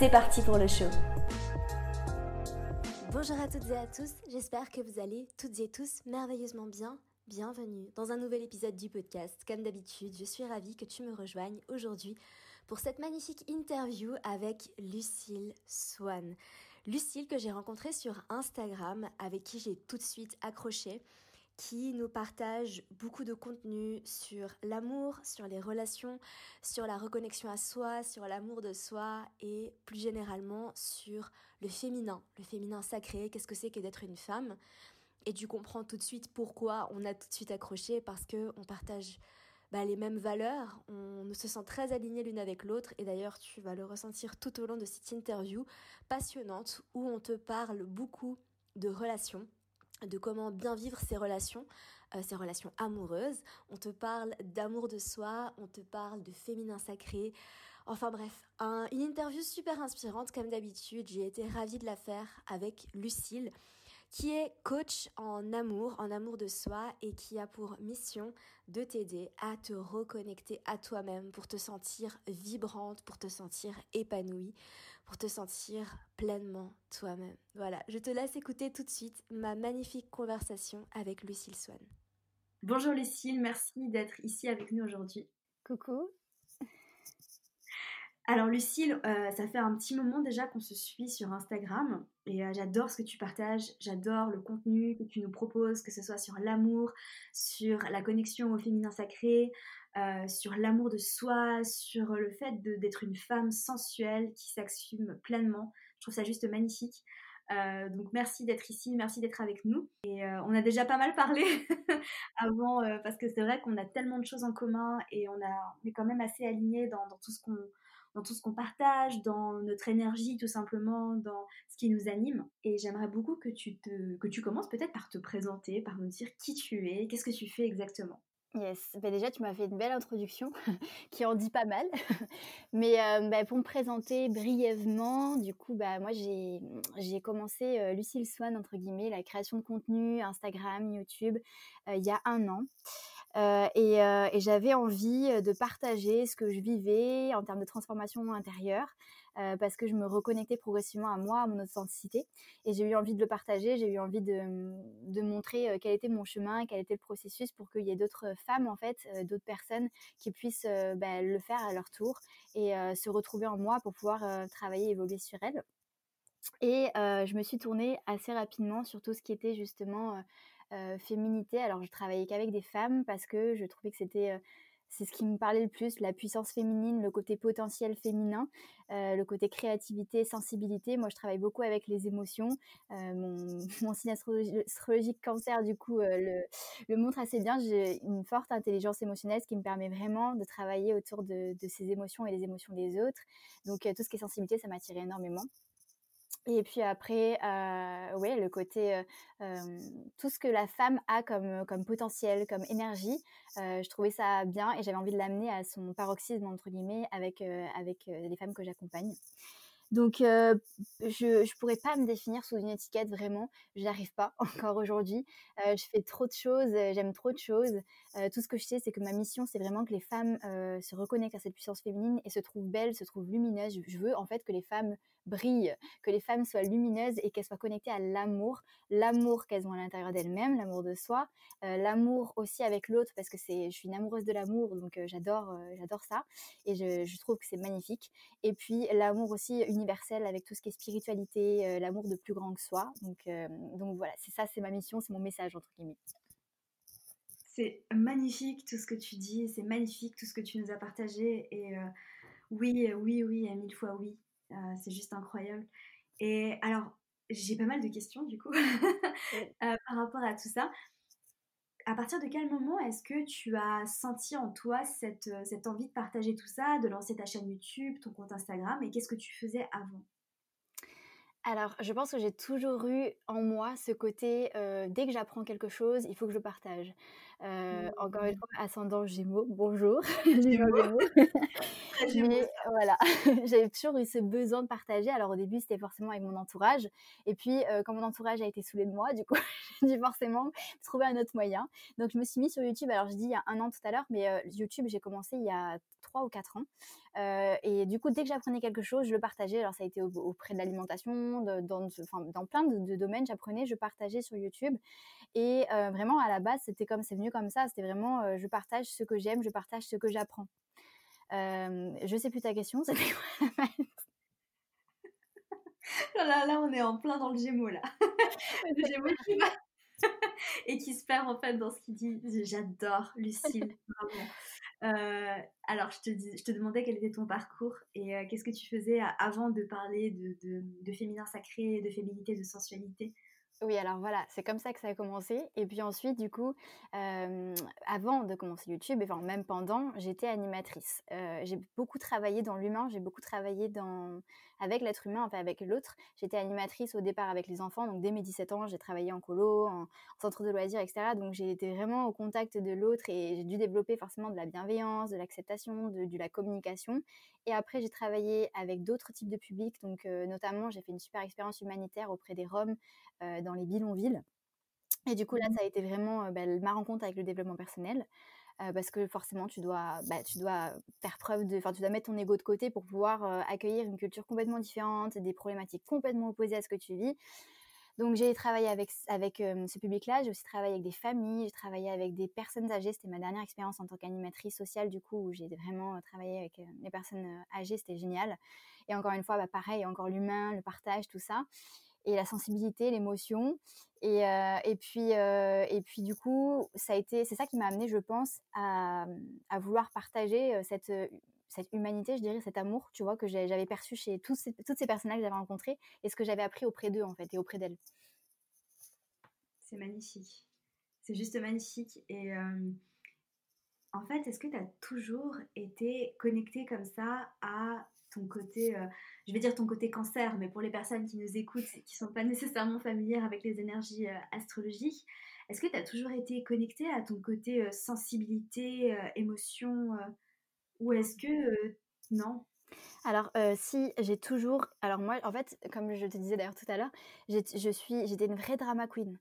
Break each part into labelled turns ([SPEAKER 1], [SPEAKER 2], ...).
[SPEAKER 1] C'est parti pour le show. Bonjour à toutes et à tous, j'espère que vous allez toutes et tous merveilleusement bien. Bienvenue dans un nouvel épisode du podcast. Comme d'habitude, je suis ravie que tu me rejoignes aujourd'hui pour cette magnifique interview avec Lucille Swan. Lucille que j'ai rencontrée sur Instagram, avec qui j'ai tout de suite accroché qui nous partage beaucoup de contenu sur l'amour, sur les relations, sur la reconnexion à soi, sur l'amour de soi et plus généralement sur le féminin, le féminin sacré, qu'est-ce que c'est que d'être une femme? Et tu comprends tout de suite pourquoi on a tout de suite accroché parce que on partage bah, les mêmes valeurs, on se sent très alignés l'une avec l'autre. Et d'ailleurs tu vas le ressentir tout au long de cette interview passionnante où on te parle beaucoup de relations de comment bien vivre ses relations, euh, ses relations amoureuses. On te parle d'amour de soi, on te parle de féminin sacré. Enfin bref, une interview super inspirante comme d'habitude. J'ai été ravie de la faire avec Lucille qui est coach en amour, en amour de soi et qui a pour mission de t'aider à te reconnecter à toi-même pour te sentir vibrante, pour te sentir épanouie, pour te sentir pleinement toi-même. Voilà, je te laisse écouter tout de suite ma magnifique conversation avec Lucille Swan. Bonjour Lucille, merci d'être ici avec nous aujourd'hui.
[SPEAKER 2] Coucou,
[SPEAKER 1] alors Lucille, euh, ça fait un petit moment déjà qu'on se suit sur Instagram et euh, j'adore ce que tu partages, j'adore le contenu que tu nous proposes, que ce soit sur l'amour, sur la connexion au féminin sacré, euh, sur l'amour de soi, sur le fait d'être une femme sensuelle qui s'assume pleinement. Je trouve ça juste magnifique. donc merci d'être ici, merci d'être avec nous. Et on a déjà pas mal parlé avant parce que c'est vrai qu'on a tellement de choses en commun et on, est quand même assez alignés dans tout ce qu'on dans tout ce qu'on partage, dans notre énergie tout simplement, dans ce qui nous anime. Et j'aimerais beaucoup que tu, que tu commences peut-être par te présenter, par nous dire qui tu es, qu'est-ce que tu fais exactement.
[SPEAKER 2] Yes, bah, déjà tu m'as fait une belle introduction qui en dit pas mal. Mais euh, bah, pour me présenter brièvement, du coup, bah, moi j'ai commencé euh, Lucille Swan, entre guillemets, la création de contenu, Instagram, YouTube, euh, il y a un an. Euh, euh, et, j'avais envie de partager ce que je vivais en termes de transformation intérieure, parce que je me reconnectais progressivement à moi, à mon authenticité. Et j'ai eu envie de le partager, j'ai eu envie de, montrer quel était mon chemin, quel était le processus pour qu'il y ait d'autres femmes, en fait, d'autres personnes qui puissent bah, le faire à leur tour et se retrouver en moi pour pouvoir travailler, évoluer sur elles. Et je me suis tournée assez rapidement sur tout ce qui était justement euh, féminité. Alors, je travaillais qu'avec des femmes parce que je trouvais que c'était euh, c'est ce qui me parlait le plus, la puissance féminine, le côté potentiel féminin, euh, le côté créativité, sensibilité. Moi, je travaille beaucoup avec les émotions. mon, signe astrologique cancer, du coup, le, le, montre assez bien. J'ai une forte intelligence émotionnelle, ce qui me permet vraiment de travailler autour de, de ces émotions et les émotions des autres. Donc, tout ce qui est sensibilité, ça m'attire énormément. Et puis après, ouais, le côté, tout ce que la femme a comme, comme potentiel, comme énergie, je trouvais ça bien et j'avais envie de l'amener à son paroxysme, entre guillemets, avec, avec les femmes que j'accompagne. Donc, euh, je ne pourrais pas me définir sous une étiquette vraiment. Je n'arrive pas encore aujourd'hui. Je fais trop de choses, j'aime trop de choses. tout ce que je sais, c'est que ma mission, c'est vraiment que les femmes se reconnectent à cette puissance féminine et se trouvent belles, se trouvent lumineuses. Je veux en fait que les femmes brillent, que les femmes soient lumineuses et qu'elles soient connectées à l'amour, l'amour qu'elles ont à l'intérieur d'elles-mêmes, l'amour de soi, l'amour aussi avec l'autre parce que c'est, je suis une amoureuse de l'amour, donc j'adore, j'adore ça et je, trouve que c'est magnifique. Et puis l'amour aussi universel avec tout ce qui est spiritualité, euh, l'amour de plus grand que soi. Donc, euh, donc voilà, c'est ça, c'est ma mission, c'est mon message entre guillemets.
[SPEAKER 1] C'est magnifique tout ce que tu dis, c'est magnifique tout ce que tu nous as partagé. Et euh, oui, oui, oui, mille fois oui. C'est juste incroyable. Et alors, j'ai pas mal de questions du coup par rapport à tout ça à partir de quel moment est-ce que tu as senti en toi cette, euh, cette, envie de partager tout ça, de lancer ta chaîne YouTube, ton compte Instagram et qu'est-ce que tu faisais avant?
[SPEAKER 2] Alors, je pense que j'ai toujours eu en moi ce côté, dès que j'apprends quelque chose, il faut que je partage. Heu, encore une
[SPEAKER 3] Mmh.
[SPEAKER 2] fois, ascendant Gémeaux, bonjour,
[SPEAKER 3] Gémeaux.
[SPEAKER 2] Mais voilà, j'avais toujours eu ce besoin de partager. Alors au début, c'était forcément avec mon entourage et puis, heu, quand mon entourage a été saoulé de moi, du coup, j'ai dû forcément trouver un autre moyen. Donc je me suis mise sur YouTube, alors je dis il y a 1 an tout à l'heure, mais heu, YouTube, j'ai commencé il y a 3 ou 4 ans, heu et du coup, dès que j'apprenais quelque chose, je le partageais. Alors ça a été au auprès de l'alimentation, dans enfin, dans plein de de domaines, j'apprenais, je partageais sur YouTube et heu, vraiment à la base, c'était comme c'est venu comme ça, c'était vraiment, je partage ce que j'aime, je partage ce que j'apprends. Je sais plus ta question, c'était quoi la
[SPEAKER 3] Oh là là, on est en plein dans le Gémeaux là. Le Gémeaux qui va et qui se perd en fait dans ce qu'il dit. J'adore vraiment. Heu, alors je te dis je te demandais quel était ton parcours et heu, qu'est-ce que tu faisais a avant de parler de de de féminin sacré, de féminité, de sensualité?
[SPEAKER 2] Oui, alors voilà, c'est comme ça que ça a commencé et puis ensuite du coup, avant de commencer YouTube, enfin même pendant, j'étais animatrice. J'ai beaucoup travaillé dans l'humain, j'ai beaucoup travaillé dans avec l'être humain, enfin avec l'autre. J'étais animatrice au départ avec les enfants, donc dès mes 17 ans, j'ai travaillé en colo, en centre de loisirs et cetera, donc j'ai été vraiment au contact de l'autre et j'ai dû développer forcément de la bienveillance, de l'acceptation, de de la communication et après j'ai travaillé avec d'autres types de publics, donc heu, notamment j'ai fait une super expérience humanitaire auprès des Roms, heu, dans les bidonvilles. Et du coup, là,
[SPEAKER 3] Mmh.
[SPEAKER 2] ça a été vraiment, heu, bah, ma rencontre avec le développement personnel, heu, parce que forcément, tu dois, bah, tu dois faire preuve de enfin, tu dois mettre ton ego de côté pour pouvoir, heu, accueillir une culture complètement différente, des problématiques complètement opposées à ce que tu vis. Donc j'ai travaillé avec avec, hem, ce public-là, j'ai aussi travaillé avec des familles, j'ai travaillé avec des personnes âgées. C'était ma dernière expérience en tant qu'animatrice sociale, du coup, où j'ai vraiment, travaillé avec, les personnes, âgées, c'était génial. Et encore une fois, bah, pareil, encore l'humain, le partage, tout ça et la sensibilité, l'émotion. Et, euh, et, puis, euh, et puis, du coup, c'est ça qui m'a amené, je pense, à, vouloir partager euh, cette, cette humanité, je dirais, cet amour, tu vois, que j'avais perçu chez tous ces, toutes ces personnes-là que j'avais rencontrées et ce que j'avais appris auprès d'eux, en fait, et auprès d'elles.
[SPEAKER 3] C'est magnifique. C'est juste magnifique. Et en fait, est-ce que tu as toujours été connectée comme ça à ton côté, euh, je vais dire ton côté cancer, mais pour les personnes qui nous écoutent, qui ne sont pas nécessairement familières avec les énergies euh, astrologiques, est-ce que tu as toujours été connectée à ton côté euh, sensibilité, émotion, ou est-ce que non?
[SPEAKER 2] Alors, si, j'ai toujours. Alors, moi, en fait, comme je te disais d'ailleurs tout à l'heure, je suis, j'étais une vraie drama queen.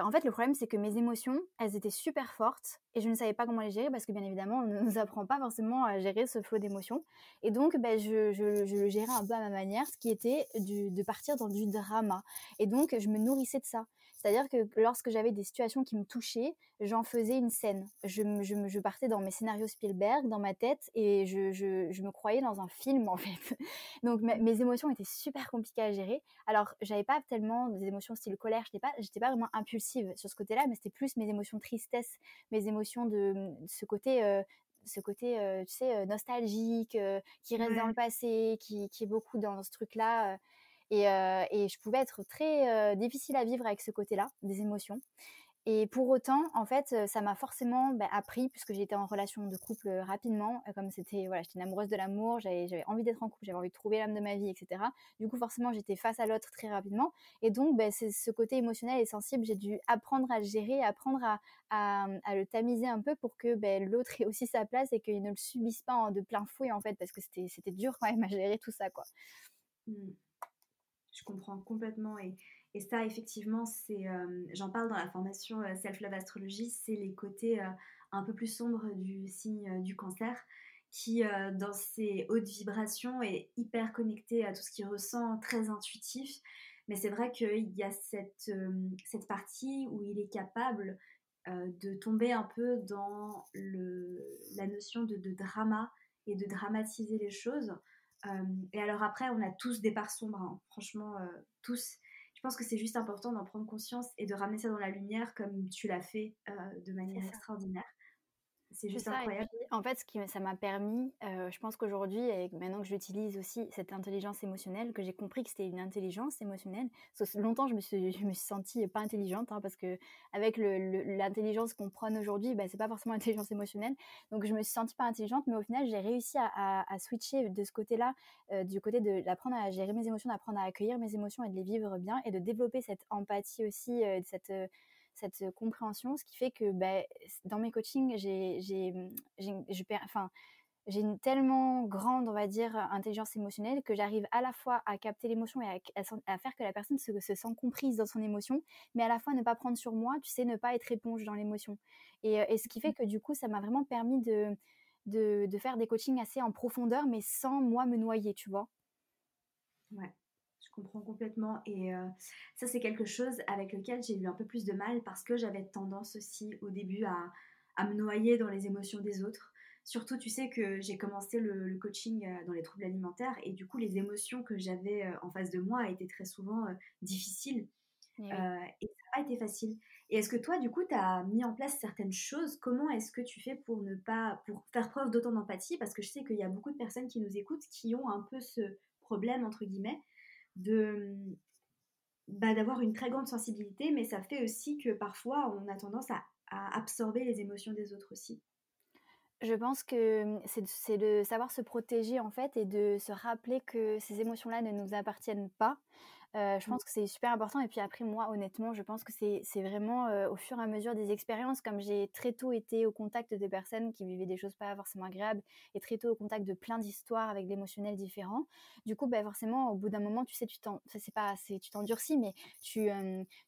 [SPEAKER 2] En fait, le problème, c'est que mes émotions, elles étaient super fortes et je ne savais pas comment les gérer parce que, bien évidemment, on ne nous apprend pas forcément à gérer ce flot d'émotions. Et donc, ben, je, le gérais un peu à ma manière, ce qui était de partir dans du drama. Et donc, je me nourrissais de ça. C'est-à-dire que lorsque j'avais des situations qui me touchaient, j'en faisais une scène. Je, je, je, partais dans mes scénarios Spielberg, dans ma tête, et je, me croyais dans un film, en fait. Donc, mes émotions étaient super compliquées à gérer. Alors, j'avais pas tellement des émotions style colère, j'étais pas, j'étais pas vraiment impulsive sur ce côté-là, mais c'était plus mes émotions de tristesse, mes émotions de, de ce côté... Euh, ce côté, euh, tu sais, euh, nostalgique, euh, qui reste ouais. dans le passé, qui, qui, est beaucoup dans ce truc-là. Et, je pouvais être très difficile à vivre avec ce côté-là, des émotions. Et pour autant, en fait, ça m'a forcément bah, appris, puisque j'étais en relation de couple rapidement, comme c'était, voilà, j'étais amoureuse de l'amour, j'avais envie d'être en couple, j'avais envie de trouver l'âme de ma vie, etc. Du coup, forcément, j'étais face à l'autre très rapidement. Et donc, bah, c'est ce côté émotionnel et sensible, j'ai dû apprendre à le gérer, apprendre à, à le tamiser un peu pour que bah, l'autre ait aussi sa place et qu'il ne le subisse pas de plein fouet, en fait, parce que c'était dur quand même à gérer tout ça, quoi.
[SPEAKER 3] Mmh. Je comprends complètement et, et ça effectivement c'est euh, j'en parle dans la formation euh, Self Love Astrologie c'est les côtés euh, un peu plus sombres du signe du cancer qui dans ses hautes vibrations est hyper connecté à tout ce qu'il ressent très intuitif. Mais c'est vrai qu'il y a cette, cette partie où il est capable de tomber un peu dans le, la notion de, de drama et de dramatiser les choses et alors après, on a tous des parts sombres, hein. franchement, euh, tous. Je pense que c'est juste important d'en prendre conscience et de ramener ça dans la lumière comme tu l'as fait euh, de manière extraordinaire. C'est juste incroyable.
[SPEAKER 2] en fait, ce qui ça m'a permis, euh, je pense qu'aujourd'hui, et maintenant que j'utilise aussi cette intelligence émotionnelle, que j'ai compris que c'était une intelligence émotionnelle. longtemps, je me suis, je me suis sentie pas intelligente, hein, parce que avec l'intelligence qu'on prône aujourd'hui, bah, c'est pas forcément l'intelligence émotionnelle. Donc, je me suis sentie pas intelligente, mais au final, j'ai réussi à, à, switcher de ce côté-là, euh, du côté de d'apprendre à gérer mes émotions, d'apprendre à accueillir mes émotions et de les vivre bien, et de développer cette empathie aussi, euh, cette cette compréhension, ce qui fait que bah, dans mes coachings, j'ai, enfin, j'ai une tellement grande, on va dire, intelligence émotionnelle que j'arrive à la fois à capter l'émotion et à, faire que la personne se, se, sent comprise dans son émotion, mais à la fois ne pas prendre sur moi, tu sais, ne pas être éponge dans l'émotion. Et, et, ce qui fait mmh. que du coup, ça m'a vraiment permis de, de, de, faire des coachings assez en profondeur, mais sans moi me noyer, tu vois?
[SPEAKER 3] Ouais comprends complètement. Et euh, ça, c'est quelque chose avec lequel j'ai eu un peu plus de mal parce que j'avais tendance aussi au début à, à, me noyer dans les émotions des autres. Surtout, tu sais que j'ai commencé le, coaching euh, dans les troubles alimentaires et du coup, les émotions que j'avais euh, en face de moi étaient très souvent difficiles. Et, ça n'a pas été facile. Et est-ce que toi, du coup, tu as mis en place certaines choses? Comment est-ce que tu fais pour ne pas, pour faire preuve d'autant d'empathie Parce que je sais qu'il y a beaucoup de personnes qui nous écoutent qui ont un peu ce problème, entre guillemets, de bah, d'avoir une très grande sensibilité, mais ça fait aussi que parfois on a tendance à, absorber les émotions des autres aussi.
[SPEAKER 2] Je pense que c'est de savoir se protéger en fait et de se rappeler que ces émotions-là ne nous appartiennent pas. Euh, je mmh. pense que c'est super important. Et puis après, moi, honnêtement, je pense que c'est vraiment euh, au fur et à mesure des expériences, comme j'ai très tôt été au contact de personnes qui vivaient des choses pas forcément agréables et très tôt au contact de plein d'histoires avec l'émotionnel différent. Du coup, bah, forcément, au bout d'un moment, tu sais, tu t'en, c'est pas, tu t'endurcis, mais tu,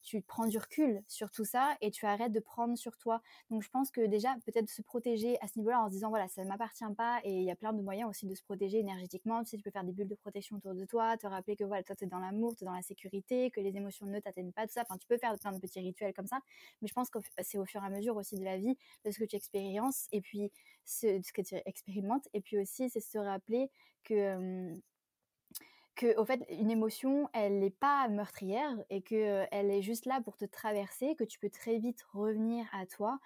[SPEAKER 2] tu prends du recul sur tout ça et tu arrêtes de prendre sur toi. Donc, je pense que déjà, peut-être se protéger à ce niveau-là en se disant, voilà, ça ne m'appartient pas et il y a plein de moyens aussi de se protéger énergétiquement. Tu sais, tu peux faire des bulles de protection autour de toi, te rappeler que voilà, toi, tu es dans l'amour, tu es dans la sécurité, que les émotions ne t'atteignent pas, tout ça. Enfin, tu peux faire plein de petits rituels comme ça, mais je pense que c'est au fur et à mesure aussi de la vie, de ce que tu expériences et puis ce, ce que tu expérimentes. Et puis aussi, c'est se rappeler que que au fait une émotion elle n'est pas meurtrière et que elle est juste là pour te traverser que tu peux très vite revenir à toi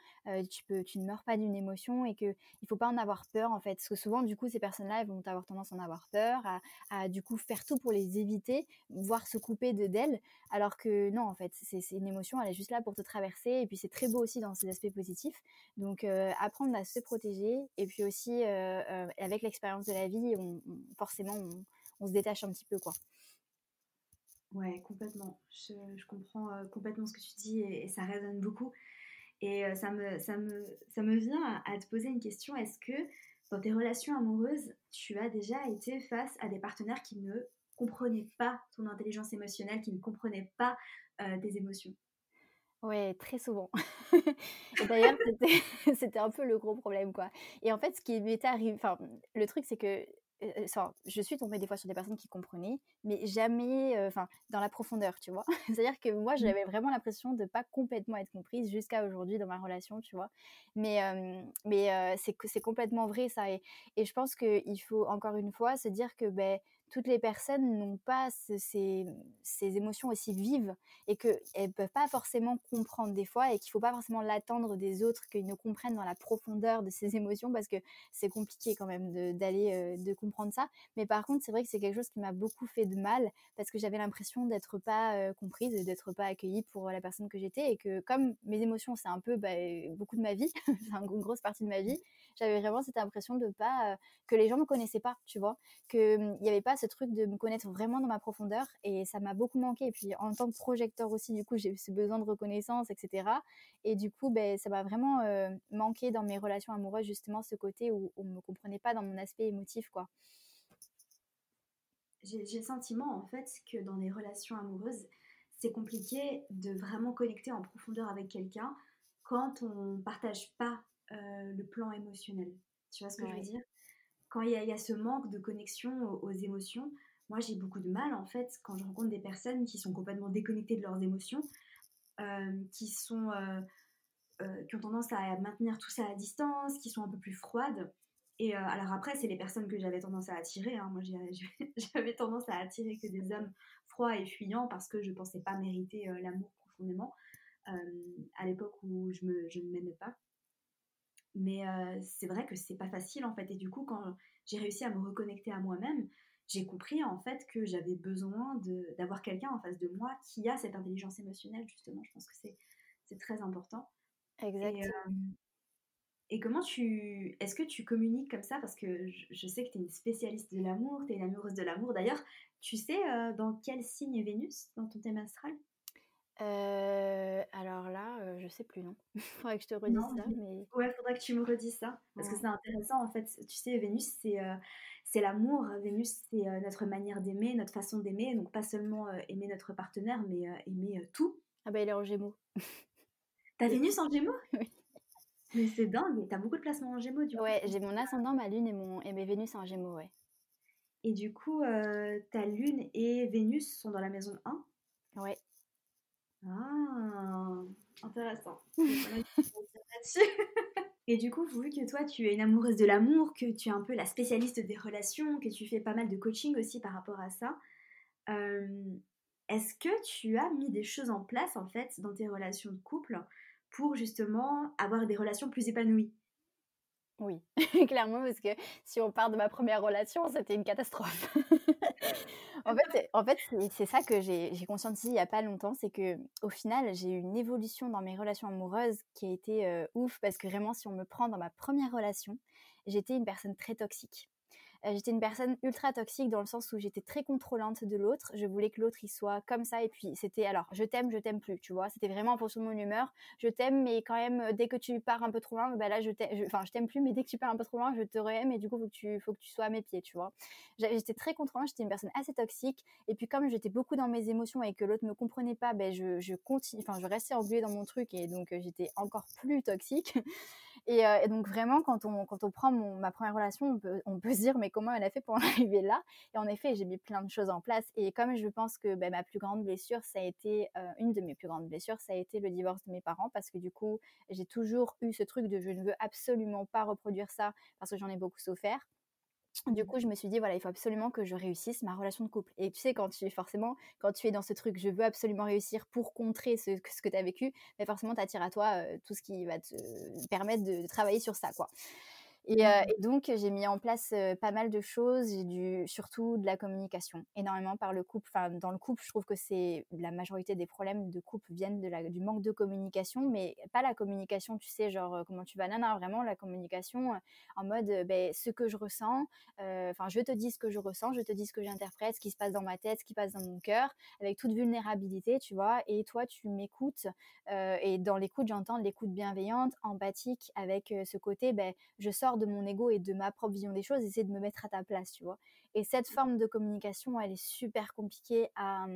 [SPEAKER 2] tu ne meurs pas d'une émotion et que il faut pas en avoir peur en fait. Parce que souvent du coup ces personnes là elles vont avoir tendance à en avoir peur à, du coup faire tout pour les éviter voire se couper de d'elles. Alors que non en fait c'est une émotion elle est juste là pour te traverser et puis c'est très beau aussi dans ses aspects positifs. Donc apprendre à se protéger et puis aussi avec l'expérience de la vie on, forcément on, on se détache un petit peu, quoi.
[SPEAKER 3] Ouais, complètement. Je, comprends euh, complètement ce que tu dis et, ça résonne beaucoup. Et euh, ça, me, ça, me, ça me vient à, te poser une question. Est-ce que dans tes relations amoureuses, tu as déjà été face à des partenaires qui ne comprenaient pas ton intelligence émotionnelle, qui ne comprenaient pas euh, tes émotions?
[SPEAKER 2] Ouais, très souvent. et d'ailleurs, c'était un peu le gros problème, quoi. Et en fait, ce qui m'était arrivé, enfin, le truc, c'est que je suis tombée des fois sur des personnes qui comprenaient, mais jamais, enfin, dans la profondeur, tu vois. C'est-à-dire que moi, mmh. j'avais vraiment l'impression de pas complètement être comprise jusqu'à aujourd'hui dans ma relation, tu vois. Mais, mais c'est complètement vrai ça. Et, et je pense qu'il faut encore une fois se dire que ben, toutes les personnes n'ont pas ces, émotions aussi vives et qu'elles ne peuvent pas forcément comprendre des fois et qu'il ne faut pas forcément l'attendre des autres qu'ils ne comprennent dans la profondeur de ces émotions parce que c'est compliqué quand même d'aller de, de, comprendre ça. Mais par contre, c'est vrai que c'est quelque chose qui m'a beaucoup fait de mal parce que j'avais l'impression d'être pas comprise et d'être pas accueillie pour la personne que j'étais et que comme mes émotions, c'est un peu bah, beaucoup de ma vie, c'est une grosse partie de ma vie, j'avais vraiment cette impression de pas que les gens me connaissaient pas, tu vois, que il n'y avait pas ce truc de me connaître vraiment dans ma profondeur et ça m'a beaucoup manqué. Et puis en tant que projecteur aussi, du coup, j'ai eu ce besoin de reconnaissance, etc. Et du coup, ben, ça m'a vraiment manqué dans mes relations amoureuses, justement, ce côté où on ne me comprenait pas dans mon aspect émotif, quoi.
[SPEAKER 3] J'ai le sentiment, en fait, que dans les relations amoureuses, c'est compliqué de vraiment connecter en profondeur avec quelqu'un quand on partage pas euh, le plan émotionnel. Tu vois ce que je veux dire? Quand il y, a ce manque de connexion aux, émotions, moi j'ai beaucoup de mal en fait quand je rencontre des personnes qui sont complètement déconnectées de leurs émotions, euh, qui sont euh, qui ont tendance à maintenir tout ça à distance, qui sont un peu plus froides. Et alors après, c'est les personnes que j'avais tendance à attirer. Hein. Moi, j'avais tendance à attirer que des hommes froids et fuyants parce que je pensais pas mériter l'amour profondément à l'époque où je, je ne m'aimais pas. Mais c'est vrai que c'est pas facile en fait. Et du coup, quand j'ai réussi à me reconnecter à moi-même, j'ai compris en fait que j'avais besoin d'avoir quelqu'un en face de moi qui a cette intelligence émotionnelle, justement. Je pense que c'est très important.
[SPEAKER 2] Exactement.
[SPEAKER 3] Et, comment tu. Est-ce que tu communiques comme ça? Parce que je, sais que tu es une spécialiste de l'amour, tu es une amoureuse de l'amour. D'ailleurs, tu sais dans quel signe est Vénus dans ton thème astral?
[SPEAKER 2] Euh, alors là, euh, je sais plus, non. faudrait que je te redise ça, mais...
[SPEAKER 3] Ouais, faudrait que tu me redises ça, parce que c'est intéressant, en fait. Tu sais, Vénus, c'est euh, c'est l'amour. Vénus, c'est notre manière d'aimer, notre façon d'aimer. Donc, pas seulement aimer notre partenaire, mais aimer tout.
[SPEAKER 2] Ah bah, il est en Gémeaux.
[SPEAKER 3] T'as Vénus en Gémeaux? Oui. Mais c'est dingue, t'as beaucoup de placements en Gémeaux, du
[SPEAKER 2] coup. Ouais, j'ai mon ascendant, ma Lune et, mon... et mes Vénus en Gémeaux, ouais.
[SPEAKER 3] Et du coup, ta Lune et Vénus sont dans la maison 1
[SPEAKER 2] Ouais.
[SPEAKER 3] Ah, intéressant. Et du coup, vu que toi, tu es une amoureuse de l'amour, que tu es un peu la spécialiste des relations, que tu fais pas mal de coaching aussi par rapport à ça, euh, est-ce que tu as mis des choses en place en fait dans tes relations de couple pour justement avoir des relations plus épanouies?
[SPEAKER 2] Oui, clairement, parce que si on part de ma première relation, c'était une catastrophe. en fait, c'est ça que j'ai conscientisé il n'y a pas longtemps, c'est que au final, j'ai eu une évolution dans mes relations amoureuses qui a été euh, ouf, parce que vraiment, si on me prend dans ma première relation, j'étais une personne très toxique. Euh, j'étais une personne ultra toxique dans le sens où j'étais très contrôlante de l'autre. Je voulais que l'autre il soit comme ça et puis c'était alors je t'aime, je t'aime plus, tu vois. C'était vraiment en fonction de mon humeur. Je t'aime, mais quand même euh, dès que tu pars un peu trop loin, bah là je t'aime, je, t'aime plus, mais dès que tu pars un peu trop loin, je te réaime et du coup faut que tu faut que tu sois à mes pieds, tu vois. J'étais très contrôlante, j'étais une personne assez toxique et puis comme j'étais beaucoup dans mes émotions et que l'autre me comprenait pas, ben je, je continue, enfin je restais engluée dans mon truc et donc euh, j'étais encore plus toxique. Euh, et, donc vraiment, quand on, quand on prend ma première relation, on peut, on peut, se dire mais comment elle a fait pour en arriver là? Et en effet, j'ai mis plein de choses en place. Et comme je pense que bah, ma plus grande blessure, ça a été euh, une de mes plus grandes blessures, ça a été le divorce de mes parents parce que du coup, j'ai toujours eu ce truc de je ne veux absolument pas reproduire ça parce que j'en ai beaucoup souffert. Du coup, je me suis dit, voilà, il faut absolument que je réussisse ma relation de couple. Et tu sais, quand tu forcément, quand tu es dans ce truc, je veux absolument réussir pour contrer ce, que tu as vécu, mais forcément, tu attires à toi tout ce qui va te permettre de, de, travailler sur ça, quoi. Euh, mmh. Et, donc, j'ai mis en place pas mal de choses. J'ai dû surtout de la communication, énormément par le couple. Enfin, dans le couple, je trouve que c'est la majorité des problèmes de couple viennent de la, du manque de communication, mais pas la communication, tu sais, genre comment tu vas, nana, vraiment la communication en mode ben, ce que je ressens. Enfin, je te dis ce que je ressens, je te dis ce que j'interprète, ce qui se passe dans ma tête, ce qui passe dans mon cœur, avec toute vulnérabilité, tu vois. Et toi, tu m'écoutes. et dans l'écoute, j'entends l'écoute bienveillante, empathique, avec ce côté, ben, je sors de mon ego et de ma propre vision des choses, essayer de me mettre à ta place, tu vois. Et cette forme de communication, elle est super compliquée à,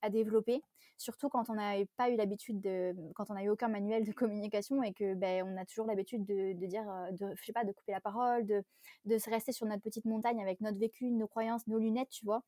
[SPEAKER 2] à développer, surtout quand on n'a pas eu l'habitude de, quand on n'a eu aucun manuel de communication et que ben, on a toujours l'habitude de, de, dire, euh, de, je sais pas, de couper la parole, de, de se rester sur notre petite montagne avec notre vécu, nos croyances, nos lunettes, tu vois.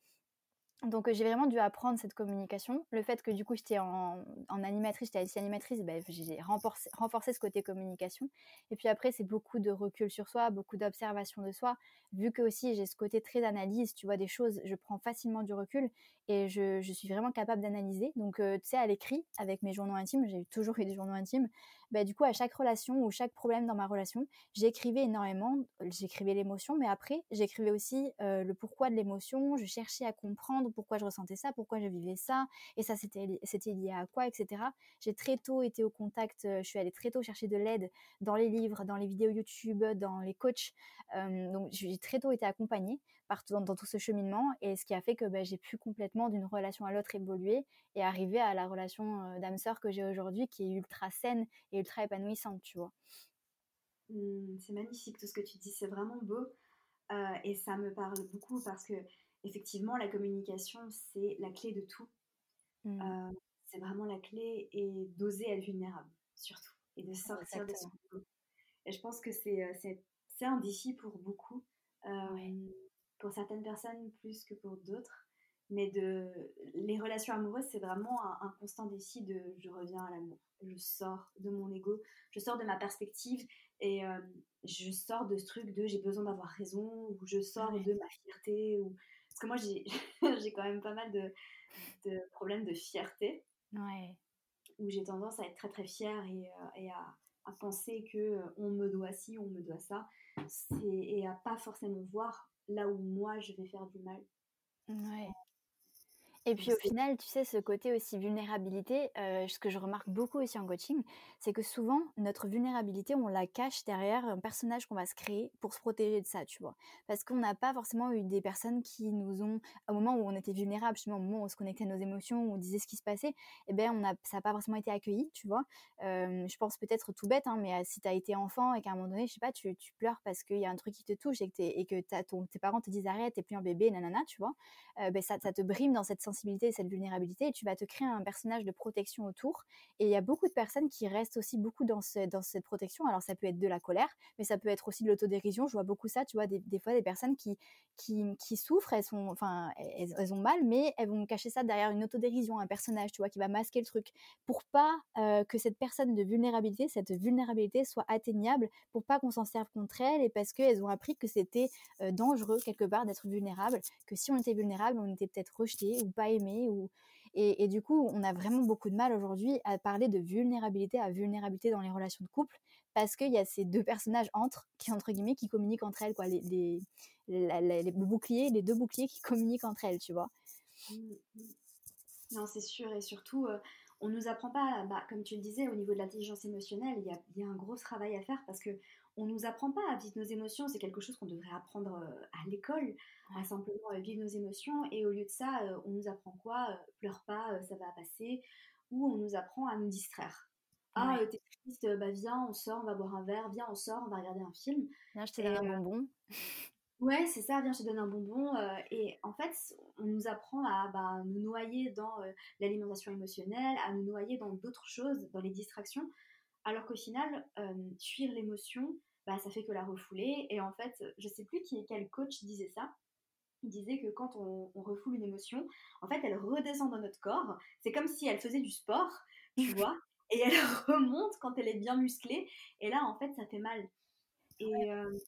[SPEAKER 2] Donc j'ai vraiment dû apprendre cette communication. Le fait que du coup j'étais en, animatrice, j'étais ici animatrice, ben, j'ai renforcé, renforcé, ce côté communication. Et puis après c'est beaucoup de recul sur soi, beaucoup d'observation de soi. Vu que aussi j'ai ce côté très analyse, tu vois des choses, je prends facilement du recul et je, suis vraiment capable d'analyser. Donc tu sais à l'écrit avec mes journaux intimes, j'ai toujours eu des journaux intimes. Bah, du coup, à chaque relation ou chaque problème dans ma relation, j'écrivais énormément. J'écrivais l'émotion, mais après, j'écrivais aussi le pourquoi de l'émotion. Je cherchais à comprendre pourquoi je ressentais ça, pourquoi je vivais ça, et ça, c'était lié à quoi, etc. J'ai très tôt été au contact, je suis allée très tôt chercher de l'aide dans les livres, dans les vidéos YouTube, dans les coachs. donc, j'ai très tôt été accompagnée partout dans, tout ce cheminement, et ce qui a fait que bah, j'ai pu complètement d'une relation à l'autre évoluer et arriver à la relation d'âme sœur que j'ai aujourd'hui, qui est ultra saine et ultra épanouissante, tu vois.
[SPEAKER 3] Mmh, c'est magnifique tout ce que tu dis, c'est vraiment beau euh, et ça me parle beaucoup parce que effectivement la communication c'est la clé de tout. Mmh. Euh, c'est vraiment la clé et d'oser être vulnérable surtout et de sortir de son Et je pense que c'est un défi pour beaucoup, pour certaines personnes plus que pour d'autres. Mais de, les relations amoureuses, c'est vraiment un, constant défi de je reviens à l'amour. Je sors de mon ego, je sors de ma perspective et euh, je sors de ce truc de j'ai besoin d'avoir raison ou je sors de ma fierté. Ou... Parce que moi, j'ai quand même pas mal de, de problèmes de fierté.
[SPEAKER 2] Ouais.
[SPEAKER 3] Où j'ai tendance à être très très fière et, euh, et à, à penser que on me doit ci, on me doit ça, et à pas forcément voir là où moi je vais faire du mal.
[SPEAKER 2] Ouais. Et puis au final, tu sais, ce côté aussi vulnérabilité, euh, ce que je remarque beaucoup aussi en coaching, c'est que souvent, notre vulnérabilité, on la cache derrière un personnage qu'on va se créer pour se protéger de ça, tu vois. Parce qu'on n'a pas forcément eu des personnes qui nous ont, au moment où on était vulnérable, justement, au moment où on se connectait à nos émotions, où on disait ce qui se passait, eh ben, on a, ça n'a pas forcément été accueilli, tu vois. Euh, je pense peut-être tout bête, hein, mais euh, si tu as été enfant et qu'à un moment donné, je sais pas, tu, tu pleures parce qu'il y a un truc qui te touche et que, et que ton, tes parents te disent arrête, t'es plus un bébé, nanana, tu vois, ben, ça, ça te brime dans cette sensibilité, cette vulnérabilité, et tu vas te créer un personnage de protection autour. Et il y a beaucoup de personnes qui restent aussi beaucoup dans, ce, dans cette protection. Alors ça peut être de la colère, mais ça peut être aussi de l'autodérision. Je vois beaucoup ça, tu vois, des, fois des personnes qui, qui, souffrent, elles sont, enfin, elles, ont mal, mais elles vont cacher ça derrière une autodérision, un personnage, tu vois, qui va masquer le truc, pour pas euh, que cette personne de vulnérabilité, cette vulnérabilité soit atteignable, pour pas qu'on s'en serve contre elles, et parce qu'elles ont appris que c'était euh, dangereux quelque part d'être vulnérable, que si on était vulnérable, on était peut-être rejeté ou pas aimé et, du coup, on a vraiment beaucoup de mal aujourd'hui à parler de vulnérabilité à vulnérabilité dans les relations de couple parce qu'il y a ces deux personnages entre, qui entre guillemets, qui communiquent entre elles, quoi, les, les, les, boucliers, les deux boucliers qui communiquent entre elles, tu vois. Mmh,
[SPEAKER 3] mmh. Non, c'est sûr, et surtout, euh, on nous apprend pas, bah, comme tu le disais, au niveau de l'intelligence émotionnelle, il y y a, un gros travail à faire parce que on nous apprend pas à vivre nos émotions, c'est quelque chose qu'on devrait apprendre euh, à l'école, à simplement euh, vivre nos émotions. Et au lieu de ça, euh, on nous apprend quoi Pleure pas, ça va passer. Ou on nous apprend à nous distraire. Ah, t'es triste, bah viens, on sort, on va boire un verre, viens, on sort, on va regarder un film.
[SPEAKER 2] Viens, je te donne un bonbon.
[SPEAKER 3] Ouais, c'est ça, viens, je te donne un bonbon. et en fait, on nous apprend à bah, nous noyer dans l'alimentation émotionnelle, à nous noyer dans d'autres choses, dans les distractions. Alors qu'au final, fuir l'émotion, bah, ça fait que la refouler. Et en fait, je sais plus qui, quel coach disait ça. Il disait que quand on, refoule une émotion, en fait, elle redescend dans notre corps. C'est comme si elle faisait du sport, tu vois, et elle remonte quand elle est bien musclée. Et là, en fait, ça fait mal. Et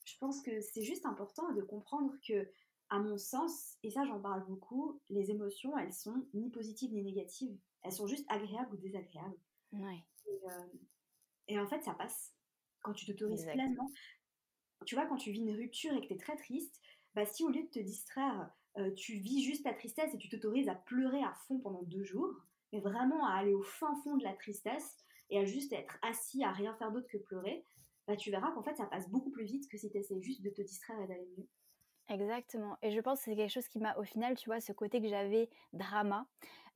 [SPEAKER 3] je pense que c'est juste important de comprendre que, à mon sens, et ça j'en parle beaucoup, les émotions, elles sont ni positives ni négatives. Elles sont juste agréables ou désagréables.
[SPEAKER 2] Ouais.
[SPEAKER 3] Et en fait, ça passe. Quand tu t'autorises pleinement. Tu vois, quand tu vis une rupture et que tu es très triste, bah, si au lieu de te distraire, euh, tu vis juste ta tristesse et tu t'autorises à pleurer à fond pendant deux jours, mais vraiment à aller au fin fond de la tristesse et à juste être assis, à rien faire d'autre que pleurer, bah, tu verras qu'en fait, ça passe beaucoup plus vite que si tu essaies juste de te distraire et d'aller mieux.
[SPEAKER 2] Exactement. Et je pense que c'est quelque chose qui m'a, au final, tu vois, ce côté que j'avais drama,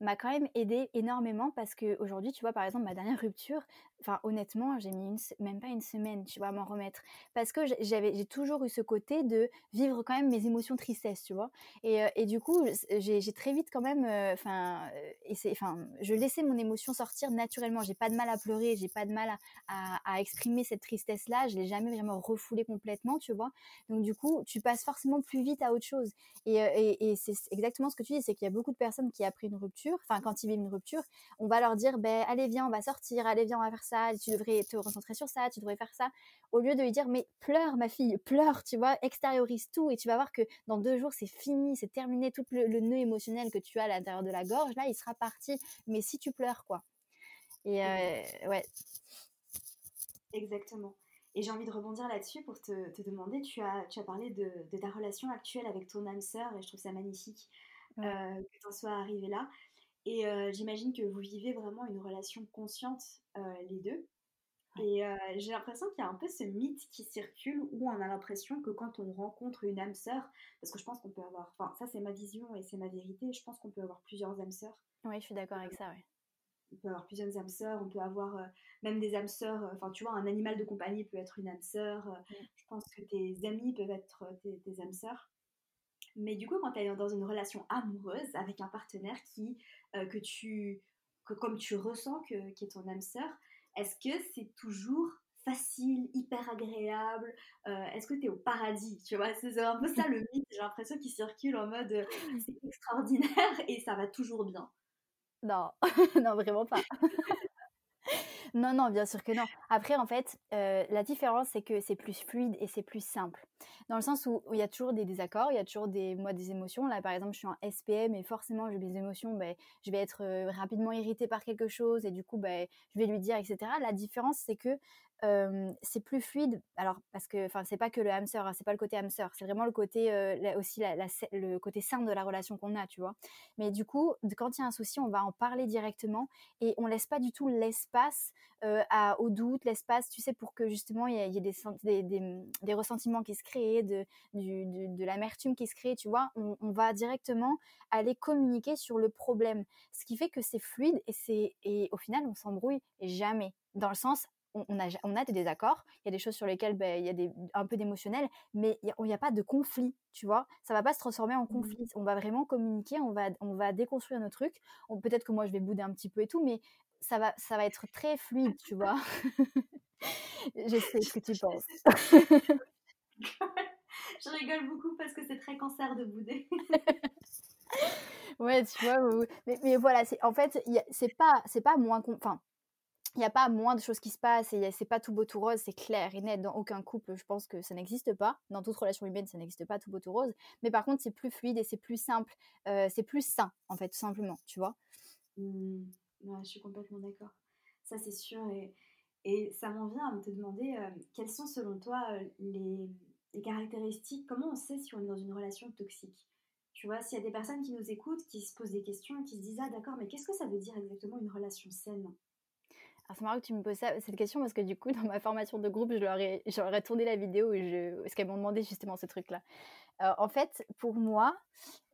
[SPEAKER 2] m'a quand même aidé énormément parce que aujourd'hui, tu vois, par exemple, ma dernière rupture, enfin, honnêtement, j'ai mis même pas une semaine, tu vois, à m'en remettre. Parce que j'avais, j'ai toujours eu ce côté de vivre quand même mes émotions tristesse, tu vois. Et, euh, et du coup, j'ai, très vite quand même, euh, enfin, euh, enfin, je laissais mon émotion sortir naturellement. J'ai pas de mal à pleurer, j'ai pas de mal à, à, exprimer cette tristesse-là. Je l'ai jamais vraiment refoulée complètement, tu vois. Donc, du coup, tu passes forcément plus vite à autre chose. Et, et, et c'est exactement ce que tu dis, c'est qu'il y a beaucoup de personnes qui, après une rupture, enfin quand ils vivent une rupture, on va leur dire, ben allez viens, on va sortir, allez viens, on va faire ça, tu devrais te recentrer sur ça, tu devrais faire ça, au lieu de lui dire, mais pleure ma fille, pleure, tu vois, extériorise tout et tu vas voir que dans deux jours c'est fini, c'est terminé, tout le, nœud émotionnel que tu as à l'intérieur de la gorge, là il sera parti, mais si tu pleures quoi. Et euh, ouais.
[SPEAKER 3] Exactement. Et j'ai envie de rebondir là-dessus pour te, demander, tu as, tu as parlé de, ta relation actuelle avec ton âme sœur et je trouve ça magnifique euh, que tu en sois arrivé là. Et euh, j'imagine que vous vivez vraiment une relation consciente euh, les deux. Et euh, j'ai l'impression qu'il y a un peu ce mythe qui circule où on a l'impression que quand on rencontre une âme sœur, parce que je pense qu'on peut avoir, enfin ça c'est ma vision et c'est ma vérité, je pense qu'on peut avoir plusieurs âmes sœurs.
[SPEAKER 2] Oui, je suis d'accord avec ça, oui.
[SPEAKER 3] On peut avoir plusieurs âmes sœurs, on peut avoir même des âmes sœurs, enfin tu vois, un animal de compagnie peut être une âme sœur, je pense que tes amis peuvent être tes, tes âmes sœurs. Mais du coup, quand tu es dans une relation amoureuse avec un partenaire qui, euh, que tu, que comme tu ressens que, qui est ton âme sœur, est-ce que c'est toujours facile, hyper agréable euh, Est-ce que tu es au paradis Tu vois, c'est un peu ça le mythe, j'ai l'impression qu'il circule en mode euh, c'est extraordinaire et ça va toujours bien.
[SPEAKER 2] Non, non, vraiment pas. Non, non, bien sûr que non. Après, en fait, euh, la différence, c'est que c'est plus fluide et c'est plus simple. Dans le sens où il y a toujours des désaccords, il y a toujours des, moi, des émotions. Là, par exemple, je suis en SPM et forcément, j'ai des émotions, ben, je vais être euh, rapidement irritée par quelque chose et du coup, ben, je vais lui dire, etc. La différence, c'est que c'est plus fluide. Alors, parce que, enfin, c'est pas que le hamster, hein, c'est pas le côté hamster, c'est vraiment le côté aussi le côté sain de la relation qu'on a, tu vois. Mais du coup, quand il y a un souci, on va en parler directement et on laisse pas du tout l'espace à, au doute, l'espace, tu sais, pour que justement il y ait, des, des, ressentiments qui se créent, de, de, l'amertume qui se crée, tu vois. On, on, va directement aller communiquer sur le problème, ce qui fait que c'est fluide et c'est et au final on s'embrouille jamais. Dans le sens, on, a, on a des désaccords, il y a des choses sur lesquelles ben, il y a des, un peu d'émotionnel, mais il n'y a, pas de conflit, tu vois? Ça va pas se transformer en mmh conflit. On va vraiment communiquer, on va, on va déconstruire nos trucs. Peut-être que moi, je vais bouder un petit peu et tout, mais ça va, ça va être très fluide, tu vois? je sais ce que tu penses.
[SPEAKER 3] je rigole beaucoup parce que c'est très cancer de bouder.
[SPEAKER 2] ouais, tu vois, mais, mais voilà, en fait, c'est pas, pas moins. Enfin, il n'y a pas moins de choses qui se passent et c'est pas tout beau tout rose, c'est clair et net. Dans aucun couple, je pense que ça n'existe pas. Dans toute relation humaine, ça n'existe pas tout beau tout rose. Mais par contre, c'est plus fluide et c'est plus simple. Euh, c'est plus sain, en fait, tout simplement, tu vois.
[SPEAKER 3] Mmh. je suis complètement d'accord. Ça, c'est sûr. Et, ça m'en vient à te demander euh, quelles sont, selon toi, euh, les, les caractéristiques, comment on sait si on est dans une relation toxique? Tu vois, s'il y a des personnes qui nous écoutent, qui se posent des questions, qui se disent Ah, d'accord, mais qu'est-ce que ça veut dire exactement une relation saine?
[SPEAKER 2] C'est marrant que tu me poses cette question parce que du coup, dans ma formation de groupe, je leur ai, tourné la vidéo et je, parce qu'elles m'ont demandé justement ce truc-là. Euh, en fait, pour moi,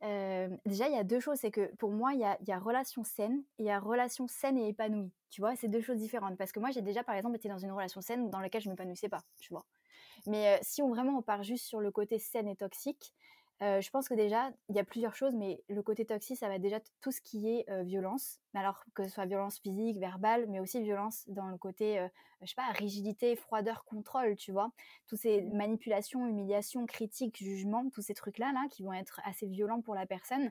[SPEAKER 2] euh, déjà, il y a deux choses. C'est que pour moi, il y a, relation saine et il y a relation saine et épanouie. Tu vois, c'est deux choses différentes. Parce que moi, j'ai déjà, par exemple, été dans une relation saine dans laquelle je m'épanouissais pas. Tu vois. Mais euh, si on vraiment on part juste sur le côté saine et toxique, je pense que déjà, il y a plusieurs choses, mais le côté toxique, ça va déjà tout ce qui est violence. Alors que ce soit violence physique, verbale, mais aussi violence dans le côté, je sais pas, rigidité, froideur, contrôle, tu vois? Toutes ces mmh. manipulations, humiliations, critiques, jugements, tous ces trucs-là, là, qui vont être assez violents pour la personne.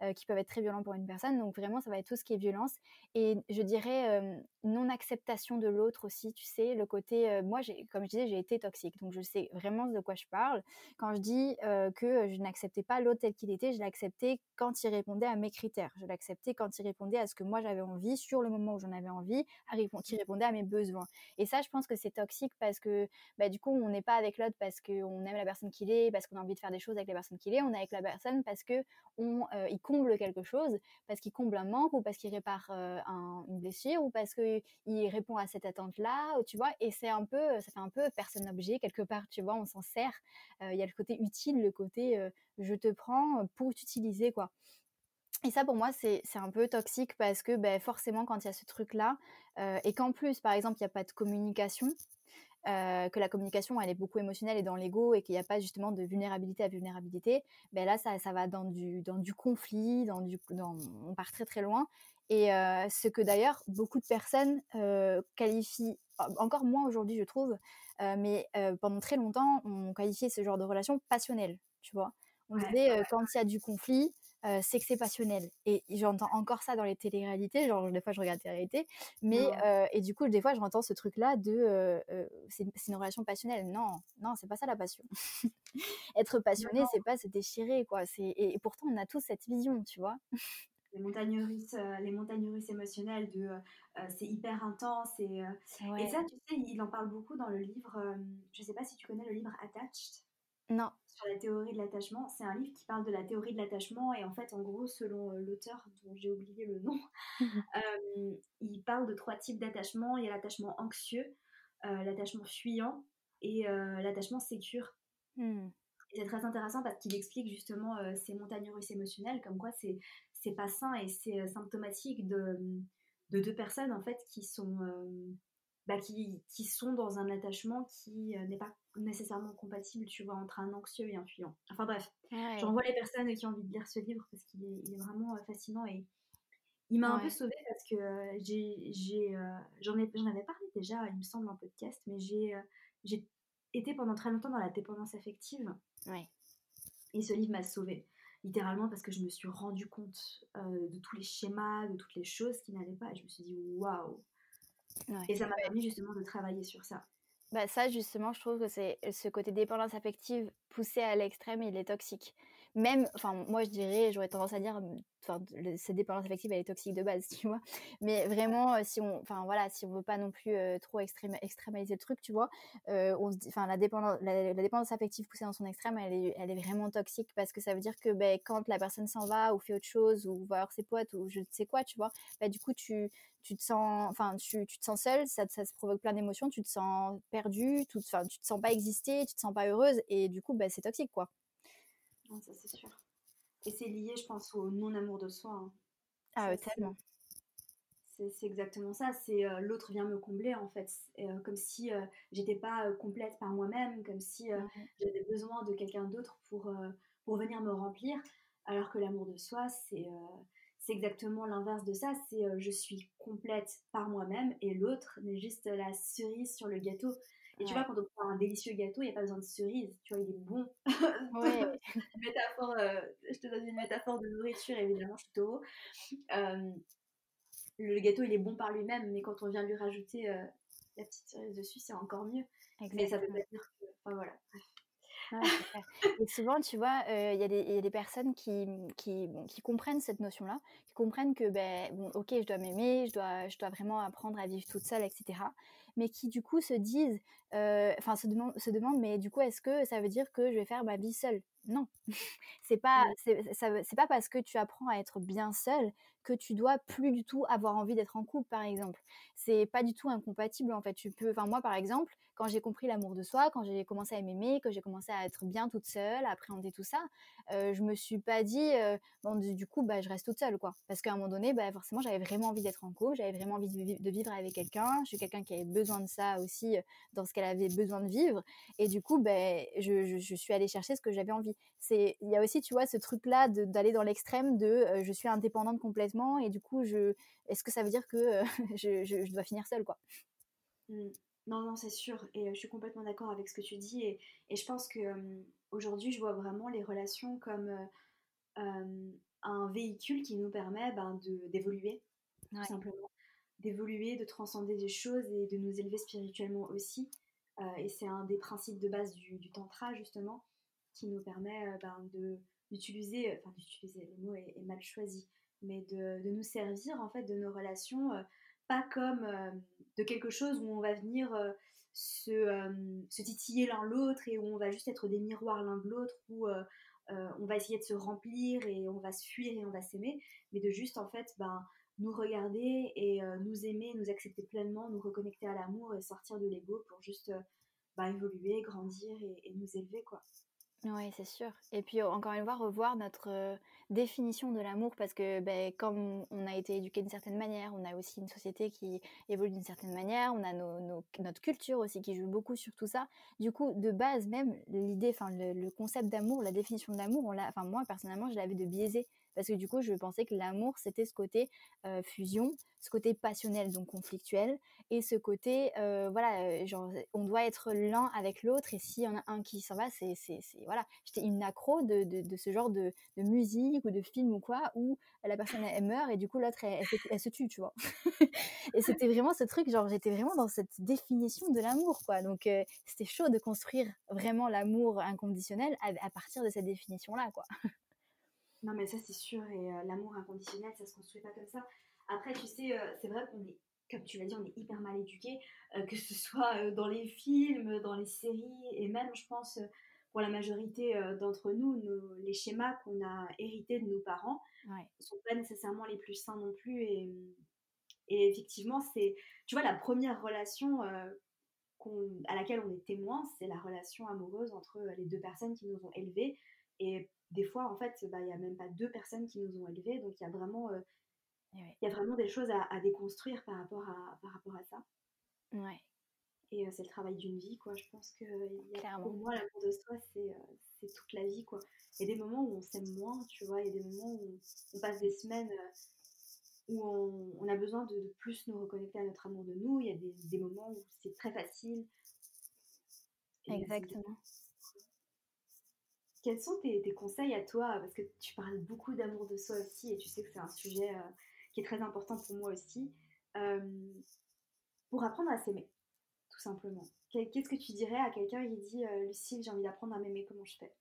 [SPEAKER 2] Euh, qui peuvent être très violents pour une personne. Donc vraiment, ça va être tout ce qui est violence. Et je dirais euh, non-acceptation de l'autre aussi, tu sais, le côté, euh, moi, comme je disais, j'ai été toxique, donc je sais vraiment de quoi je parle. Quand je dis que je n'acceptais pas l'autre tel qu'il était, je l'acceptais quand il répondait à mes critères. Je l'acceptais quand il répondait à ce que moi j'avais envie, sur le moment où j'en avais envie, qui répondait à mes besoins. Et ça, je pense que c'est toxique parce que bah, du coup, on n'est pas avec l'autre parce qu'on aime la personne qu'il est, parce qu'on a envie de faire des choses avec la personne qu'il est. On est avec la personne parce que on, comble quelque chose, parce qu'il comble un manque ou parce qu'il répare une blessure ou parce qu'il répond à cette attente-là, tu vois. Et c'est un peu, ça fait un peu personne-objet quelque part, tu vois, on s'en sert. Il y a le côté utile, le côté je te prends pour t'utiliser, quoi. Et ça, pour moi, c'est un peu toxique parce que ben, forcément, quand il y a ce truc-là, et qu'en plus, par exemple, il n'y a pas de communication, euh, que la communication elle est beaucoup émotionnelle et dans l'ego et qu'il n'y a pas justement de vulnérabilité à vulnérabilité, ben là ça, ça va dans du, dans du conflit, dans du, dans, on part très très loin. Et euh, ce que d'ailleurs beaucoup de personnes euh, qualifient, encore moins aujourd'hui je trouve, mais pendant très longtemps on qualifiait ce genre de relation passionnelle, tu vois. On disait quand il y a du conflit, c'est que c'est passionnel. Et j'entends encore ça dans les téléréalités, genre des fois je regarde télé-réalité, mais et du coup des fois j'entends ce truc-là de c'est une relation passionnelle. Non, non, c'est pas ça la passion. Être passionné, c'est pas se déchirer quoi. C'est et, pourtant on a tous cette vision, tu vois.
[SPEAKER 3] les montagnes russes, les montagnes russes émotionnelles de c'est hyper intense et, et ça tu sais il en parle beaucoup dans le livre je sais pas si tu connais le livre Attached
[SPEAKER 2] non
[SPEAKER 3] sur la théorie de l'attachement. C'est un livre qui parle de la théorie de l'attachement et en fait, en gros, selon euh, l'auteur dont j'ai oublié le nom, euh, il parle de trois types d'attachement. Il y a l'attachement anxieux, euh, l'attachement fuyant et l'attachement sécure. Hmm. C'est très intéressant parce qu'il explique justement ces montagnes russes émotionnelles, comme quoi c'est c'est pas sain et c'est symptomatique de, de deux personnes en fait qui sont bah, qui, qui, sont dans un attachement qui n'est pas nécessairement compatible, tu vois, entre un anxieux et un fuyant. Enfin bref, j'envoie les personnes qui ont envie de lire ce livre parce qu'il est, vraiment euh, fascinant et il m'a un peu sauvée parce que euh, j'ai, euh, j'en, ai, j'en avais parlé déjà, il me semble, en podcast, mais j'ai, j'ai été pendant très longtemps dans la dépendance affective. Et ce livre m'a sauvée littéralement parce que je me suis rendu compte de tous les schémas, de toutes les choses qui n'allaient pas. Et je me suis dit, waouh! Et ça m'a permis justement de travailler sur ça.
[SPEAKER 2] Bah ça, justement, je trouve que c'est ce côté dépendance affective poussé à l'extrême, il est toxique. Même, enfin, moi je dirais, j'aurais tendance à dire, enfin, cette dépendance affective, elle est toxique de base, tu vois? Mais vraiment, si on, enfin voilà, si on veut pas non plus trop extrémaliser le truc, tu vois, se enfin, la dépendance, affective poussée dans son extrême, elle est, elle est vraiment toxique parce que ça veut dire que, ben, quand la personne s'en va ou fait autre chose ou va voir ses potes ou je ne sais quoi, tu vois, bah, du coup, tu, tu te sens, enfin, tu, tu, te sens seule, ça, ça se provoque plein d'émotions, tu te sens perdue, enfin, tu te sens pas exister, tu te sens pas heureuse et du coup, bah, c'est toxique, quoi.
[SPEAKER 3] Ça c'est sûr. Et c'est lié, je pense, au non-amour de soi. Hein.
[SPEAKER 2] Ah, tellement.
[SPEAKER 3] C'est exactement ça. C'est euh, l'autre vient me combler en fait, euh, comme si euh, j'étais pas complète par moi-même, comme si j'avais besoin de quelqu'un d'autre pour pour venir me remplir. Alors que l'amour de soi, c'est c'est exactement l'inverse de ça. C'est je suis complète par moi-même et l'autre n'est juste la cerise sur le gâteau. Et tu vois, quand on prend un délicieux gâteau, il n'y a pas besoin de cerise. Tu vois, il est bon. Ouais. métaphore, je te donne une métaphore de nourriture, évidemment, je suis taureau le gâteau il est bon par lui-même, mais quand on vient lui rajouter euh, la petite cerise dessus, c'est encore mieux. Mais ça veut pas dire que. Enfin voilà.
[SPEAKER 2] et souvent, tu vois, euh, il y, a des personnes qui, qui, qui comprennent cette notion-là, qui comprennent que, ben, bon, ok, je dois m'aimer, je dois, je dois vraiment apprendre à vivre toute seule, etc. Mais qui, du coup, se disent, enfin, se, demandent, se demandent, mais du coup, est-ce que ça veut dire que je vais faire ma vie seule? Non. c'est pas, c'est pas parce que tu apprends à être bien seule que tu dois plus du tout avoir envie d'être en couple, par exemple. C'est pas du tout incompatible, en fait. Tu peux, enfin, moi, par exemple, quand j'ai compris l'amour de soi, quand j'ai commencé à m'aimer, que j'ai commencé à être bien toute seule, à appréhender tout ça, euh, je me suis pas dit, euh, bon, du, coup, bah, je reste toute seule, quoi. Parce qu'à un moment donné, bah, forcément, j'avais vraiment envie d'être en couple, j'avais vraiment envie de, vivre avec quelqu'un. Je suis quelqu'un qui avait besoin de ça aussi dans ce qu'elle avait besoin de vivre. Et du coup, bah, je, je, suis allée chercher ce que j'avais envie. C'est, il y a aussi, tu vois, ce truc-là d'aller dans l'extrême de, je suis indépendante complètement et du coup, je, est-ce que ça veut dire que je, je, dois finir seule, quoi?
[SPEAKER 3] Mmh. Non, non, c'est sûr. Et je suis complètement d'accord avec ce que tu dis. Et, et je pense que aujourd'hui, je vois vraiment les relations comme un véhicule qui nous permet ben, d'évoluer, tout simplement. D'évoluer, de transcender des choses et de nous élever spirituellement aussi. et c'est un des principes de base du, du tantra, justement, qui nous permet ben, d'utiliser, enfin d'utiliser, le mot est, mal choisi, mais de, de, nous servir en fait de nos relations, pas comme de quelque chose où on va venir euh, euh, se, titiller l'un l'autre et où on va juste être des miroirs l'un de l'autre, où euh, on va essayer de se remplir et on va se fuir et on va s'aimer, mais de juste en fait ben, nous regarder et nous aimer, nous accepter pleinement, nous reconnecter à l'amour et sortir de l'ego pour juste ben, évoluer, grandir et, et, nous élever quoi.
[SPEAKER 2] Oui, c'est sûr. Et puis encore une fois, revoir notre définition de l'amour parce que ben, comme on a été éduqué d'une certaine manière, on a aussi une société qui évolue d'une certaine manière, on a notre culture aussi qui joue beaucoup sur tout ça. Du coup, de base même, l'idée, enfin le, concept d'amour, la définition de l'amour, enfin moi personnellement, je l'avais de biaiser parce que du coup, je pensais que l'amour, c'était ce côté fusion, ce côté passionnel, donc conflictuel, et ce côté, voilà, genre, on doit être l'un avec l'autre, et s'il y en a un qui s'en va, c'est, voilà, j'étais une accro de, de, ce genre de, musique ou de film ou quoi, où la personne, elle, meurt, et du coup, l'autre, elle, se tue, tu vois. et c'était vraiment ce truc, genre, j'étais vraiment dans cette définition de l'amour, quoi. Donc, c'était chaud de construire vraiment l'amour inconditionnel à partir de cette définition-là, quoi.
[SPEAKER 3] Non, mais ça, c'est sûr. Et euh, l'amour inconditionnel, ça se construit pas comme ça. Après, tu sais, euh, c'est vrai qu'on est, comme tu l'as dit, on est hyper mal éduqué, euh, que ce soit dans les films, dans les séries, et même, je pense, pour la majorité d'entre nous, les schémas qu'on a hérités de nos parents ne sont pas nécessairement les plus sains non plus. Et, et effectivement, c'est, tu vois, la première relation à laquelle on est témoin, c'est la relation amoureuse entre les deux personnes qui nous ont élevés. Et des fois, en fait, bah, il n'y a même pas deux personnes qui nous ont élevés. Donc, il y a vraiment, euh, y a vraiment des choses à, déconstruire par rapport à, par rapport à ça.
[SPEAKER 2] Ouais.
[SPEAKER 3] Et euh, c'est le travail d'une vie, quoi. Je pense que pour moi, l'amour de soi, euh, c'est toute la vie, quoi. Il y a des moments où on s'aime moins, tu vois. Il y a des moments où on, passe des semaines où on, on, a besoin de, plus nous reconnecter à notre amour de nous. Il y a des, des moments où c'est très facile.
[SPEAKER 2] Exactement.
[SPEAKER 3] Quels sont tes, conseils à toi? Parce que tu parles beaucoup d'amour de soi aussi et tu sais que c'est un sujet euh, qui est très important pour moi aussi. Pour apprendre à s'aimer, tout simplement. Qu'est-ce que tu dirais à quelqu'un qui dit euh, Lucille, j'ai envie d'apprendre à m'aimer, comment je fais?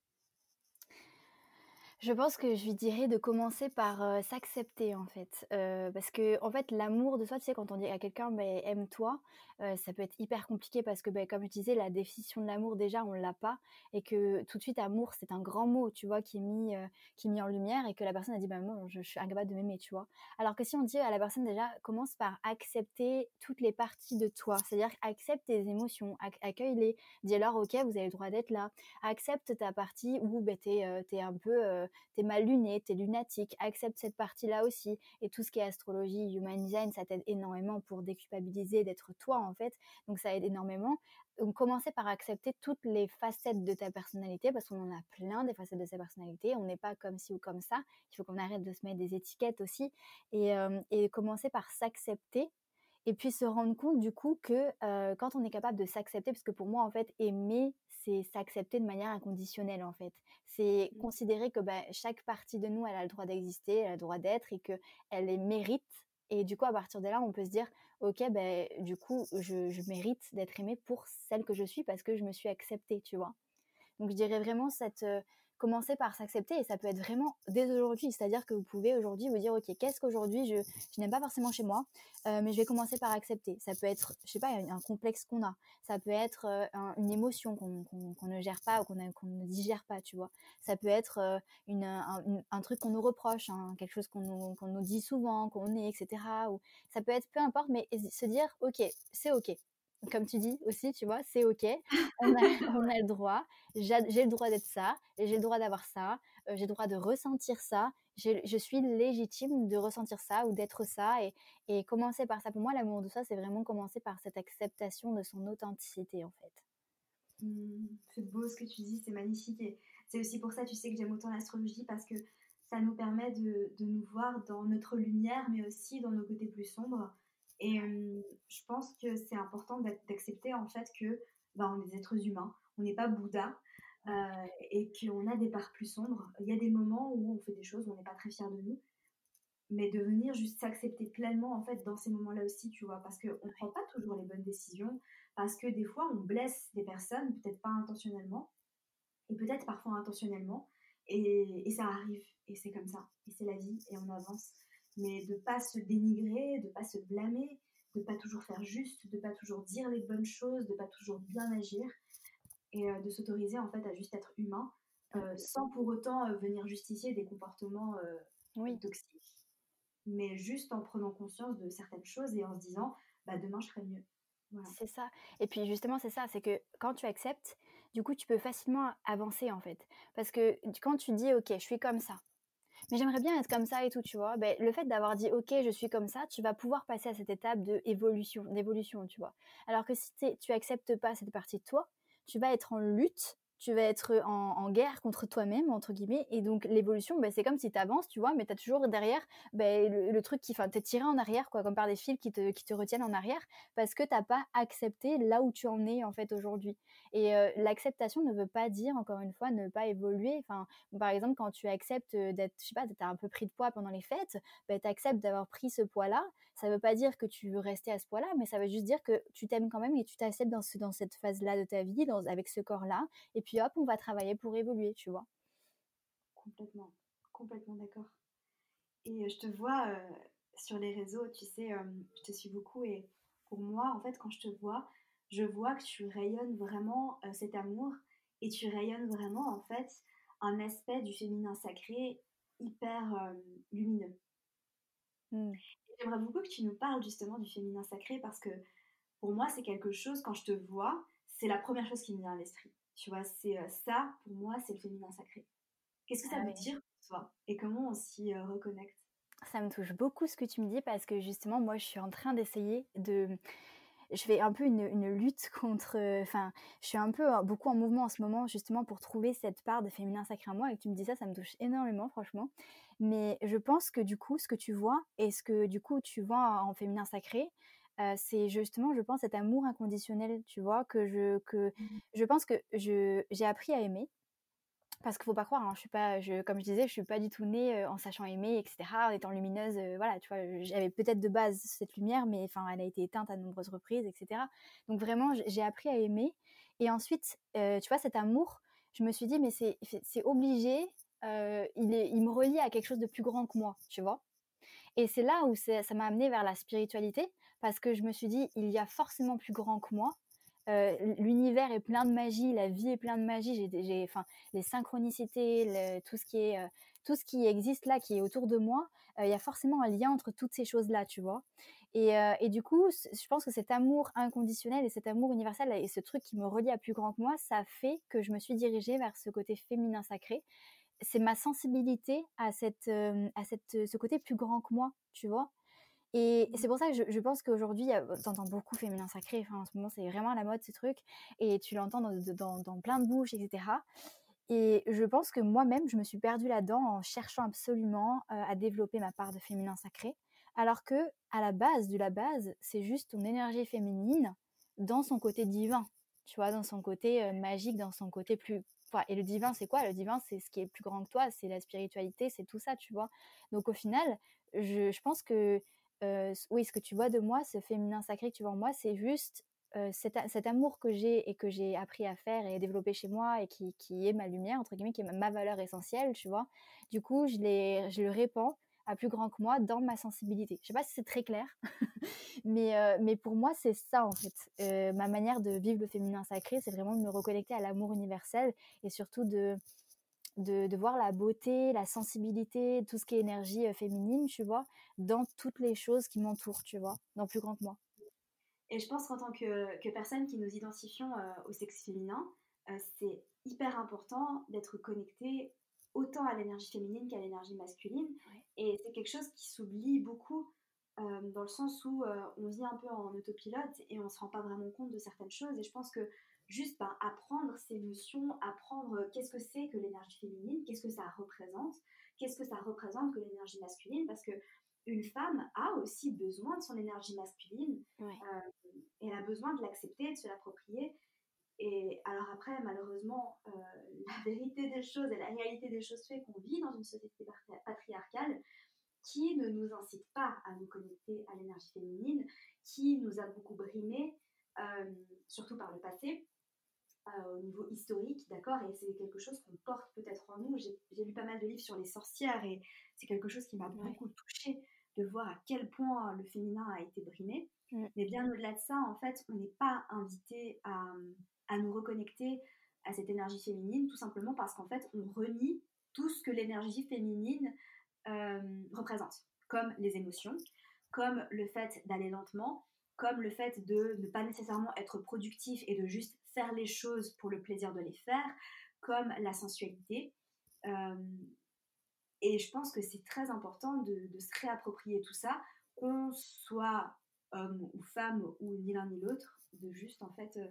[SPEAKER 2] Je pense que je lui dirais de commencer par s'accepter en fait, parce que en fait l'amour de soi, tu sais, quand on dit à quelqu'un ben, aime-toi, ça peut être hyper compliqué parce que ben, comme je disais, la définition de l'amour déjà on l'a pas et que tout de suite amour c'est un grand mot, tu vois, qui est mis qui est mis en lumière et que la personne a dit ben moi je, suis incapable de m'aimer, tu vois. Alors que si on dit à la personne déjà commence par accepter toutes les parties de toi, c'est-à-dire accepte tes émotions, accueille-les, dis alors ok vous avez le droit d'être là, accepte ta partie où ben, tu es, un peu t'es mal luné, t'es lunatique, accepte cette partie-là aussi. Et tout ce qui est astrologie, human design, ça t'aide énormément pour déculpabiliser, d'être toi en fait. Donc ça aide énormément. Donc commencer par accepter toutes les facettes de ta personnalité, parce qu'on en a plein des facettes de sa personnalité. On n'est pas comme ci ou comme ça. Il faut qu'on arrête de se mettre des étiquettes aussi. Et, euh, commencer par s'accepter et puis se rendre compte du coup que euh, quand on est capable de s'accepter, parce que pour moi en fait aimer c'est s'accepter de manière inconditionnelle en fait, c'est mmh. considérer que bah, chaque partie de nous elle a le droit d'exister, elle a le droit d'être et que elle les mérite. Et du coup à partir de là on peut se dire ok ben du coup je, je mérite d'être aimée pour celle que je suis parce que je me suis acceptée tu vois? Donc je dirais vraiment cette euh, commencer par s'accepter et ça peut être vraiment dès aujourd'hui. C'est-à-dire que vous pouvez aujourd'hui vous dire, OK, qu'est-ce qu'aujourd'hui je, je n'aime pas forcément chez moi, euh, mais je vais commencer par accepter. Ça peut être, je sais pas, un complexe qu'on a. Ça peut être euh, une émotion qu'on ne gère pas ou qu'on ne digère pas, tu vois. Ça peut être euh, une, un, truc qu'on nous reproche, hein, quelque chose qu'on nous, nous, dit souvent, qu'on est, etc. Ou ça peut être peu importe, mais se dire, OK, c'est OK comme tu dis aussi, tu vois, c'est ok, on a, le droit, j'ai le droit d'être ça, j'ai le droit d'avoir ça, euh, j'ai le droit de ressentir ça, je suis légitime de ressentir ça ou d'être ça et, et, commencer par ça. Pour moi, l'amour de soi, c'est vraiment commencer par cette acceptation de son authenticité en fait.
[SPEAKER 3] Mmh, c'est beau ce que tu dis, c'est magnifique et c'est aussi pour ça, tu sais, que j'aime autant l'astrologie parce que ça nous permet de, de nous voir dans notre lumière mais aussi dans nos côtés plus sombres et je pense que c'est important d'accepter en fait que bah, on est des êtres humains, on n'est pas Bouddha euh, et qu'on a des parts plus sombres. Il y a des moments où on fait des choses où on n'est pas très fier de nous, mais de venir juste s'accepter pleinement en fait dans ces moments-là aussi, tu vois, parce qu'on ne prend pas toujours les bonnes décisions, parce que des fois on blesse des personnes, peut-être pas intentionnellement, et peut-être parfois intentionnellement, et, et ça arrive, et c'est comme ça, et c'est la vie, et on avance mais de pas se dénigrer, de pas se blâmer, de pas toujours faire juste, de pas toujours dire les bonnes choses, de pas toujours bien agir, et euh, de s'autoriser en fait à juste être humain, euh, sans pour autant euh, venir justifier des comportements oui. toxiques, mais juste en prenant conscience de certaines choses et en se disant, bah demain je ferai mieux.
[SPEAKER 2] C'est ça. Et puis justement, c'est ça, c'est que quand tu acceptes, du coup, tu peux facilement avancer en fait. Parce que quand tu dis, ok, je suis comme ça, mais j'aimerais bien être comme ça et tout, tu vois. Ben, le fait d'avoir dit, ok, je suis comme ça, tu vas pouvoir passer à cette étape de évolution, d'évolution, tu vois. Alors que si tu acceptes pas cette partie de toi, tu vas être en lutte tu vas être en, guerre contre toi-même, entre guillemets. Et donc, l'évolution, bah, c'est comme si tu avances, tu vois, mais tu as toujours derrière bah, le, truc qui. Enfin, tu es tiré en arrière, quoi, comme par des fils qui te, qui te retiennent en arrière, parce que tu pas accepté là où tu en es, en fait, aujourd'hui. Et l'acceptation ne veut pas dire, encore une fois, ne pas évoluer. Enfin, par exemple, quand tu acceptes d'être, je sais pas, tu as un peu pris de poids pendant les fêtes, bah, tu acceptes d'avoir pris ce poids-là. Ça veut pas dire que tu veux rester à ce poids-là, mais ça veut juste dire que tu t'aimes quand même et tu t'acceptes dans, ce, dans cette phase-là de ta vie, avec ce corps-là. Et puis hop, on va travailler pour évoluer, tu vois.
[SPEAKER 3] Complètement, complètement d'accord. Et je te vois sur les réseaux, tu sais, je te suis beaucoup et pour moi, en fait, quand je te vois, je vois que tu rayonnes vraiment cet amour et tu rayonnes vraiment, en fait, un aspect du féminin sacré hyper lumineux. Mmh. J'aimerais beaucoup que tu nous parles justement du féminin sacré parce que pour moi, c'est quelque chose, quand je te vois, c'est la première chose qui me vient à l'esprit. Tu vois, c'est ça, pour moi, c'est le féminin sacré. Qu'est-ce que ça ah veut dire pour toi et comment on s'y euh, reconnecte?
[SPEAKER 2] Ça me touche beaucoup ce que tu me dis parce que justement, moi, je suis en train d'essayer de je fais un peu une, une lutte contre. Euh, enfin, je suis un peu beaucoup en mouvement en ce moment, justement, pour trouver cette part de féminin sacré en moi. Et que tu me dis ça, ça me touche énormément, franchement. Mais je pense que du coup, ce que tu vois et ce que du coup tu vois en féminin sacré, euh, c'est justement, je pense, cet amour inconditionnel, tu vois, que je, que mmh je pense que j'ai appris à aimer. Parce qu'il faut pas croire, hein, je suis pas, comme je disais, je suis pas du tout née euh, en sachant aimer, etc., en étant lumineuse, euh, voilà, tu vois, j'avais peut-être de base cette lumière, mais enfin, elle a été éteinte à de nombreuses reprises, etc. Donc vraiment, j'ai appris à aimer. Et ensuite, tu vois, cet amour, je me suis dit, mais c'est, obligé il, il me relie à quelque chose de plus grand que moi, tu vois. Et c'est là où ça m'a amené vers la spiritualité, parce que je me suis dit, il y a forcément plus grand que moi. L'univers est plein de magie, la vie est plein de magie. J'ai, enfin, les synchronicités, tout ce qui est, tout ce qui existe là, qui est autour de moi, il y a forcément un lien entre toutes ces choses-là, tu vois. Et, du coup, je pense que cet amour inconditionnel et cet amour universel et ce truc qui me relie à plus grand que moi, ça fait que je me suis dirigée vers ce côté féminin sacré c'est ma sensibilité à ce côté plus grand que moi tu vois et c'est pour ça que je, pense qu'aujourd'hui entends beaucoup féminin sacré en ce moment c'est vraiment la mode ce truc et tu l'entends dans, plein de bouches etc et je pense que moi-même je me suis perdue là-dedans en cherchant absolument à développer ma part de féminin sacré alors que à la base de la base c'est juste ton énergie féminine dans son côté divin tu vois dans son côté magique dans son côté plus et le divin, c'est quoi? Le divin, c'est ce qui est plus grand que toi, c'est la spiritualité, c'est tout ça, tu vois. Donc au final, je, pense que, oui, ce que tu vois de moi, ce féminin sacré que tu vois en moi, c'est juste cet, amour que j'ai et que j'ai appris à faire et développer chez moi et qui, est ma lumière, entre guillemets, qui est ma, valeur essentielle, tu vois. Du coup, je, le répands à plus grand que moi dans ma sensibilité. Je sais pas si c'est très clair, mais, pour moi, c'est ça en fait. Ma manière de vivre le féminin sacré, c'est vraiment de me reconnecter à l'amour universel et surtout de, de, voir la beauté, la sensibilité, tout ce qui est énergie euh, féminine, tu vois, dans toutes les choses qui m'entourent, tu vois, dans plus grand que moi.
[SPEAKER 3] Et je pense qu'en tant que, que, personne qui nous identifions au sexe féminin, c'est hyper important d'être connecté autant à l'énergie féminine qu'à l'énergie masculine. Et c'est quelque chose qui s'oublie beaucoup euh, dans le sens où euh, on vit un peu en autopilote et on ne se rend pas vraiment compte de certaines choses. Et je pense que juste ben, apprendre ces notions, apprendre qu'est-ce que c'est que l'énergie féminine, qu'est-ce que ça représente, qu'est-ce que ça représente que l'énergie masculine, parce que une femme a aussi besoin de son énergie masculine. Euh, elle a besoin de l'accepter, de se l'approprier. Et alors après, malheureusement, euh, la vérité des choses et la réalité des choses fait qu'on vit dans une société patriarcale qui ne nous incite pas à nous connecter à l'énergie féminine, qui nous a beaucoup brimés, euh, surtout par le passé, euh, au niveau historique, d'accord Et c'est quelque chose qu'on porte peut-être en nous. J'ai lu pas mal de livres sur les sorcières et c'est quelque chose qui m'a beaucoup touchée de voir à quel point le féminin a été brimé. Mais bien au-delà de ça, en fait, on n'est pas invité à à nous reconnecter à cette énergie féminine, tout simplement parce qu'en fait, on renie tout ce que l'énergie féminine euh, représente, comme les émotions, comme le fait d'aller lentement, comme le fait de ne pas nécessairement être productif et de juste faire les choses pour le plaisir de les faire, comme la sensualité. Euh, et je pense que c'est très important de, se réapproprier tout ça, qu'on soit homme ou femme ou ni l'un ni l'autre, de juste en fait euh,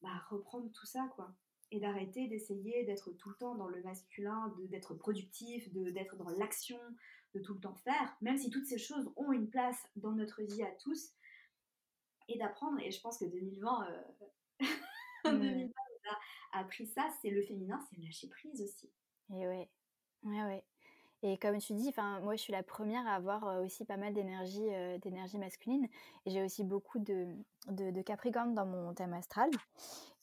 [SPEAKER 3] bah, reprendre tout ça, quoi. Et d'arrêter d'essayer d'être tout le temps dans le masculin, d'être productif, d'être dans l'action, de tout le temps faire, même si toutes ces choses ont une place dans notre vie à tous, et d'apprendre, et je pense que 2020, euh... 2020 a appris ça, c'est le féminin, c'est lâcher prise aussi.
[SPEAKER 2] Et ouais, ouais, ouais. Et comme tu dis, enfin, moi, je suis la première à avoir aussi pas mal d'énergie, d'énergie masculine. Et j'ai aussi beaucoup de, de, de, Capricorne dans mon thème astral.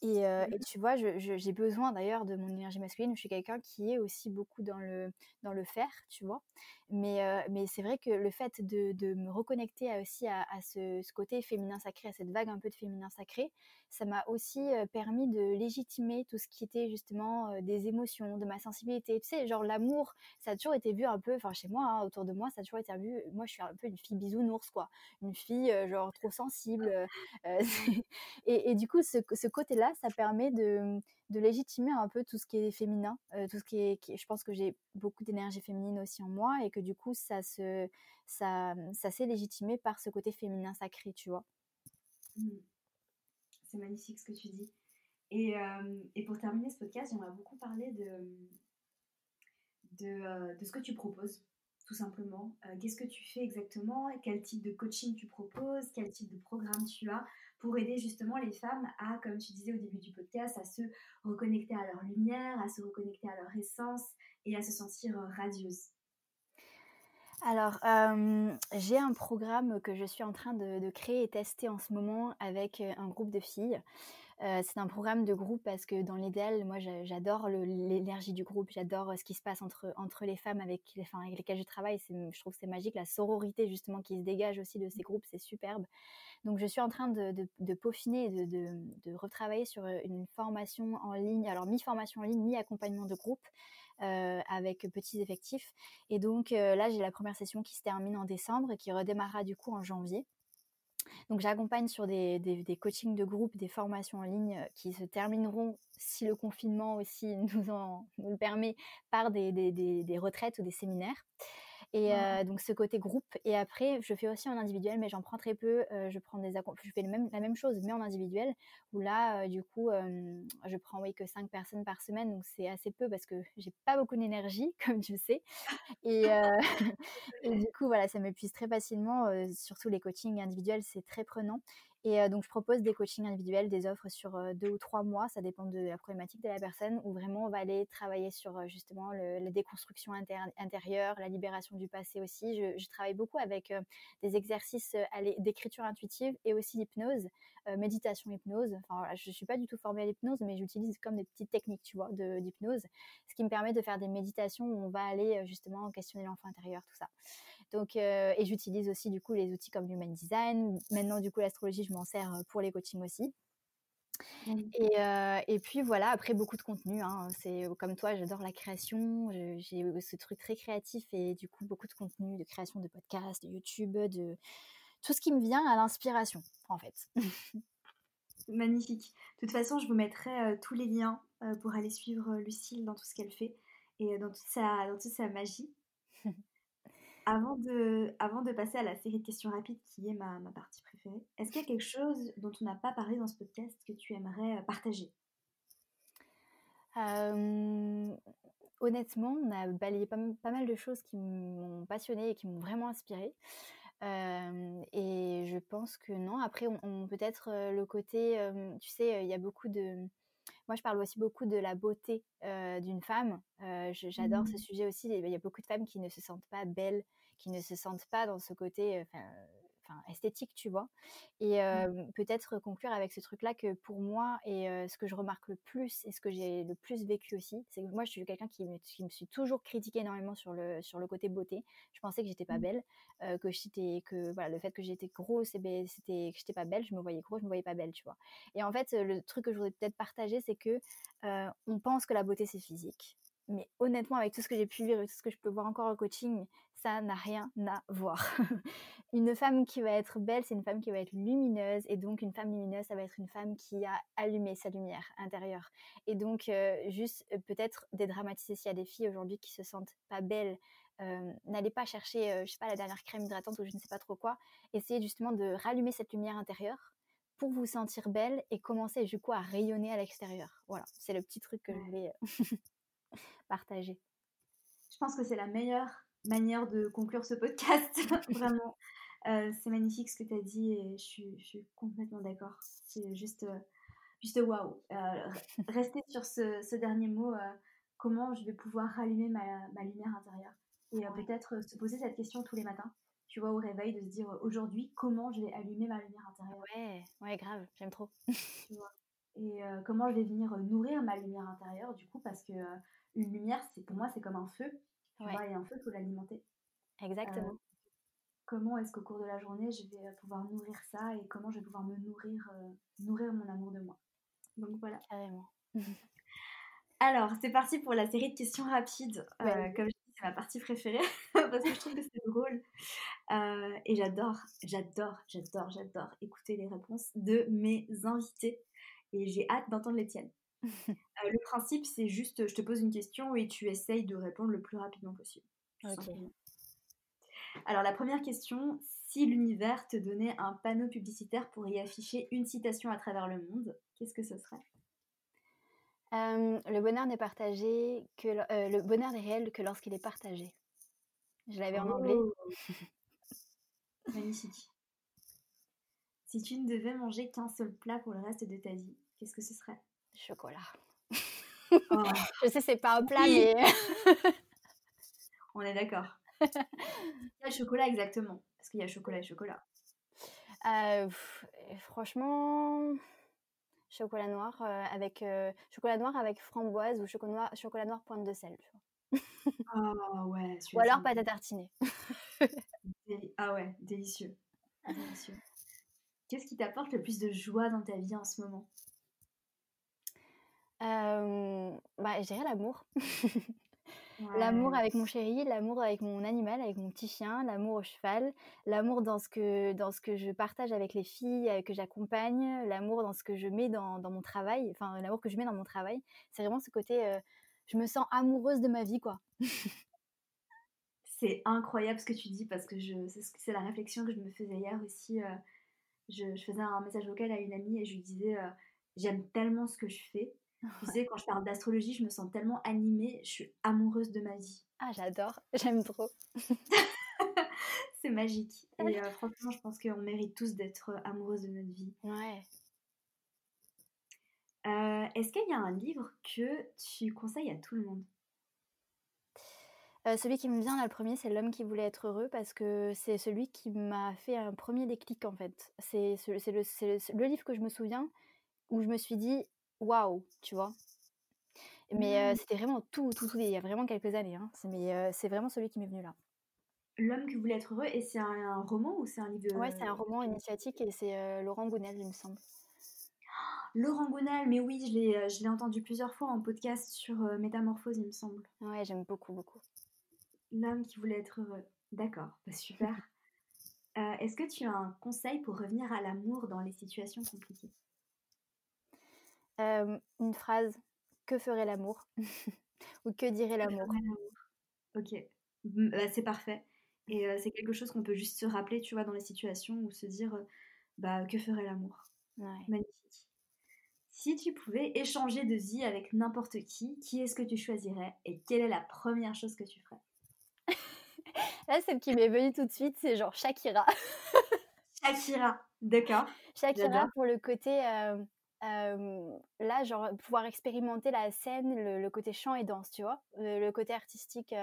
[SPEAKER 2] Et, mmh tu vois, j'ai besoin d'ailleurs de mon énergie masculine. Je suis quelqu'un qui est aussi beaucoup dans le, dans le faire, tu vois? Mais, mais c'est vrai que le fait de, de me reconnecter aussi à, à ce, ce, côté féminin sacré, à cette vague un peu de féminin sacré, ça m'a aussi permis de légitimer tout ce qui était justement des émotions, de ma sensibilité. Tu sais, genre l'amour, ça a toujours été vu un peu, enfin chez moi, hein, autour de moi, ça a toujours été vu. Moi, je suis un peu une fille bisounours, quoi. Une fille genre trop sensible. et, et, du coup, ce, côté-là, ça permet de, légitimer un peu tout ce qui est féminin, tout ce qui est. je pense que j'ai beaucoup d'énergie féminine aussi en moi et que du coup, ça se, ça, ça s'est légitimé par ce côté féminin sacré, tu vois.
[SPEAKER 3] Mmh c'est magnifique ce que tu dis. Et, euh, et pour terminer ce podcast, j'aimerais beaucoup parler de, euh, de, ce que tu proposes, tout simplement. Euh, qu'est-ce que tu fais exactement Quel type de coaching tu proposes Quel type de programme tu as pour aider justement les femmes à, comme tu disais au début du podcast, à se reconnecter à leur lumière, à se reconnecter à leur essence et à se sentir radieuse
[SPEAKER 2] alors, j'ai un programme que je suis en train de, créer et tester en ce moment avec un groupe de filles. C'est un programme de groupe parce que dans l'idéal, moi, j'adore l'énergie du groupe, j'adore ce qui se passe entre, entre les femmes avec, avec lesquelles je travaille. Je trouve que c'est magique, la sororité justement qui se dégage aussi de ces groupes, c'est superbe. Donc, je suis en train de, de, peaufiner de, de, retravailler sur une formation en ligne, alors mi-formation en ligne, mi-accompagnement de groupe. Euh, avec petits effectifs. Et donc euh, là, j'ai la première session qui se termine en décembre et qui redémarrera du coup en janvier. Donc j'accompagne sur des, des, coachings de groupe, des formations en ligne euh, qui se termineront, si le confinement aussi nous, en, nous le permet, par des, des retraites ou des séminaires. Et donc ce côté groupe. Et après, je fais aussi en individuel, mais j'en prends très peu. je prends des je fais même, la même chose, mais en individuel. Où là, du coup, je prends oui que 5 personnes par semaine, donc c'est assez peu parce que j'ai pas beaucoup d'énergie, comme tu le sais. Et, et du coup, voilà, ça m'épuise très facilement. surtout les coachings individuels, c'est très prenant. Et donc, je propose des coachings individuels, des offres sur deux ou trois mois, ça dépend de la problématique de la personne, où vraiment on va aller travailler sur justement la déconstruction intérieure, la libération du passé aussi. Je, travaille beaucoup avec des exercices d'écriture intuitive et aussi d'hypnose, méditation hypnose. Enfin, je ne suis pas du tout formée à l'hypnose, mais j'utilise comme des petites techniques, tu vois, d'hypnose, ce qui me permet de faire des méditations où on va aller justement questionner l'enfant intérieur, tout ça. Donc, euh, et j'utilise aussi du coup les outils comme l'human design. Maintenant, du coup, l'astrologie, je m'en sers euh, pour les coachings aussi. Mmh. Et, euh, et, puis voilà, après beaucoup de contenu. Hein. C'est comme toi, j'adore la création. J'ai ce truc très créatif et du coup beaucoup de contenu, de création de podcasts, de YouTube, de tout ce qui me vient à l'inspiration, en fait.
[SPEAKER 3] Magnifique. De toute façon, je vous mettrai tous les liens pour aller suivre Lucille dans tout ce qu'elle fait et dans toute sa, dans toute sa magie. Avant de, avant de passer à la série de questions rapides qui est ma, ma partie préférée, est-ce qu'il y a quelque chose dont on n'a pas parlé dans ce podcast que tu aimerais euh, partager?
[SPEAKER 2] Honnêtement, on a balayé pas, mal de choses qui m'ont passionnée et qui m'ont vraiment inspirée. et je pense que non. Après, on, peut-être euh, le côté, tu sais, il y a beaucoup de moi, je parle aussi beaucoup de la beauté d'une femme. J'adore ce mmh. sujet aussi. Il y a beaucoup de femmes qui ne se sentent pas belles, qui ne se sentent pas dans ce côté esthétique, tu vois. Et mmh. peut-être conclure avec ce truc-là que pour moi, et ce que je remarque le plus, et ce que j'ai le plus vécu aussi, c'est que moi, je suis quelqu'un qui me, qui me suis toujours critiqué énormément sur le, sur le côté beauté. Je pensais que j'étais pas mmh. belle, que j'étais, que voilà, le fait que j'étais grosse, ben, c'était que j'étais pas belle, je me voyais grosse, je me voyais pas belle, tu vois. Et en fait, le truc que je voudrais peut-être partager, c'est que on pense que la beauté, c'est physique. Mais honnêtement, avec tout ce que j'ai pu vivre et tout ce que je peux voir encore au coaching, ça n'a rien à voir. une femme qui va être belle, c'est une femme qui va être lumineuse. Et donc, une femme lumineuse, ça va être une femme qui a allumé sa lumière intérieure. Et donc, euh, juste euh, peut-être dédramatiser s'il y a des filles aujourd'hui qui se sentent pas belles. Euh, n'allez pas chercher, je sais pas, la dernière crème hydratante ou je ne sais pas trop quoi. Essayez justement de rallumer cette lumière intérieure pour vous sentir belle et commencer du coup à rayonner à l'extérieur. Voilà, c'est le petit truc que je voulais partager.
[SPEAKER 3] Je pense que c'est la meilleure manière de conclure ce podcast, vraiment. Euh, c'est magnifique ce que tu as dit et je suis, complètement d'accord. C'est juste, euh, juste waouh. Euh, rester sur ce, dernier mot, comment je vais pouvoir rallumer ma, ma lumière intérieure? Et peut-être se poser cette question tous les matins. Tu vois, au réveil, de se dire aujourd'hui, comment je vais allumer ma lumière intérieure?
[SPEAKER 2] Ouais, ouais, grave, j'aime trop.
[SPEAKER 3] Et comment je vais venir nourrir ma lumière intérieure, du coup, parce que une lumière, c'est pour moi, c'est comme un feu. Tu vois, et un feu, faut l'alimenter.
[SPEAKER 2] Exactement. Euh,
[SPEAKER 3] comment est-ce qu'au cours de la journée, je vais pouvoir nourrir ça et comment je vais pouvoir me nourrir, euh, nourrir mon amour de moi? Donc voilà.
[SPEAKER 2] Carrément.
[SPEAKER 3] Alors, c'est parti pour la série de questions rapides. Euh, comme je dis, c'est ma partie préférée parce que je trouve que c'est drôle. et j'adore, j'adore, j'adore, j'adore écouter les réponses de mes invités. Et j'ai hâte d'entendre les tiennes. Euh, le principe, c'est juste, je te pose une question et tu essayes de répondre le plus rapidement possible. Alors, la première question, si l'univers te donnait un panneau publicitaire pour y afficher une citation à travers le monde, qu'est-ce que ce serait?
[SPEAKER 2] Euh, Le bonheur n'est partagé que euh, le bonheur n'est réel que lorsqu'il est partagé. Je l'avais en anglais. Oh.
[SPEAKER 3] Magnifique. Si tu ne devais manger qu'un seul plat pour le reste de ta vie, qu'est-ce que ce serait?
[SPEAKER 2] Chocolat. Oh. Je sais, c'est pas un plat, mais.
[SPEAKER 3] On est d'accord. chocolat, exactement. Parce qu'il y a chocolat et chocolat.
[SPEAKER 2] Euh, franchement, chocolat noir avec chocolat noir avec framboise ou chocolat noir, chocolat noir pointe de sel.
[SPEAKER 3] Ah ouais.
[SPEAKER 2] Ou alors pâte à tartiner.
[SPEAKER 3] ah ouais, délicieux. délicieux. Qu'est-ce qui t'apporte le plus de joie dans ta vie en ce moment?
[SPEAKER 2] Bah, Je dirais l'amour. L'amour avec mon chéri, l'amour avec mon animal, avec mon petit chien, l'amour au cheval, l'amour dans ce que dans ce que je partage avec les filles que j'accompagne, l'amour dans ce que je mets dans, dans mon travail, enfin l'amour que je mets dans mon travail. C'est vraiment ce côté, je me sens amoureuse de ma vie, quoi.
[SPEAKER 3] c'est incroyable ce que tu dis parce que je c'est la réflexion que je me faisais hier aussi. Je, je, faisais un message vocal à une amie et je lui disais j'aime tellement ce que je fais tu sais, quand je parle d'astrologie, je me sens tellement animée, je suis amoureuse de ma vie.
[SPEAKER 2] Ah, j'adore, j'aime trop.
[SPEAKER 3] c'est magique. Et euh, franchement, je pense qu'on mérite tous d'être amoureuses de notre vie.
[SPEAKER 2] Ouais.
[SPEAKER 3] Euh, est-ce qu'il y a un livre que tu conseilles à tout le monde?
[SPEAKER 2] Euh, celui qui me vient là, le premier, c'est L'homme qui voulait être heureux parce que c'est celui qui m'a fait un premier déclic en fait. C'est le, le, livre que je me souviens où je me suis dit waouh, tu vois. Mais mmh. c'était vraiment tout, tout, tout, il y a vraiment quelques années. Hein. Mais c'est vraiment celui qui m'est venu là.
[SPEAKER 3] L'homme qui voulait être heureux, et c'est un, roman ou c'est un livre
[SPEAKER 2] Ouais, c'est un roman initiatique et c'est Laurent Gounel, il me semble.
[SPEAKER 3] Laurent Gounel, mais oui, je l'ai entendu plusieurs fois en podcast sur Métamorphose, il me semble.
[SPEAKER 2] Ouais, j'aime beaucoup, beaucoup.
[SPEAKER 3] L'homme qui voulait être heureux. D'accord, bah, super. Est-ce que tu as un conseil pour revenir à l'amour dans les situations compliquées?
[SPEAKER 2] Une phrase que ferait l'amour? Ou que dirait l'amour.
[SPEAKER 3] Ok, bah, c'est parfait. Et c'est quelque chose qu'on peut juste se rappeler, tu vois, dans les situations où se dire, bah, que ferait l'amour? Magnifique. Si tu pouvais échanger de vie avec n'importe qui, qui est-ce que tu choisirais et quelle est la première chose que tu ferais?
[SPEAKER 2] Là, celle qui m'est venue tout de suite, c'est genre Shakira.
[SPEAKER 3] Shakira, d'accord.
[SPEAKER 2] Shakira pour le côté là, genre, pouvoir expérimenter la scène, le, côté chant et danse, tu vois, le, côté artistique.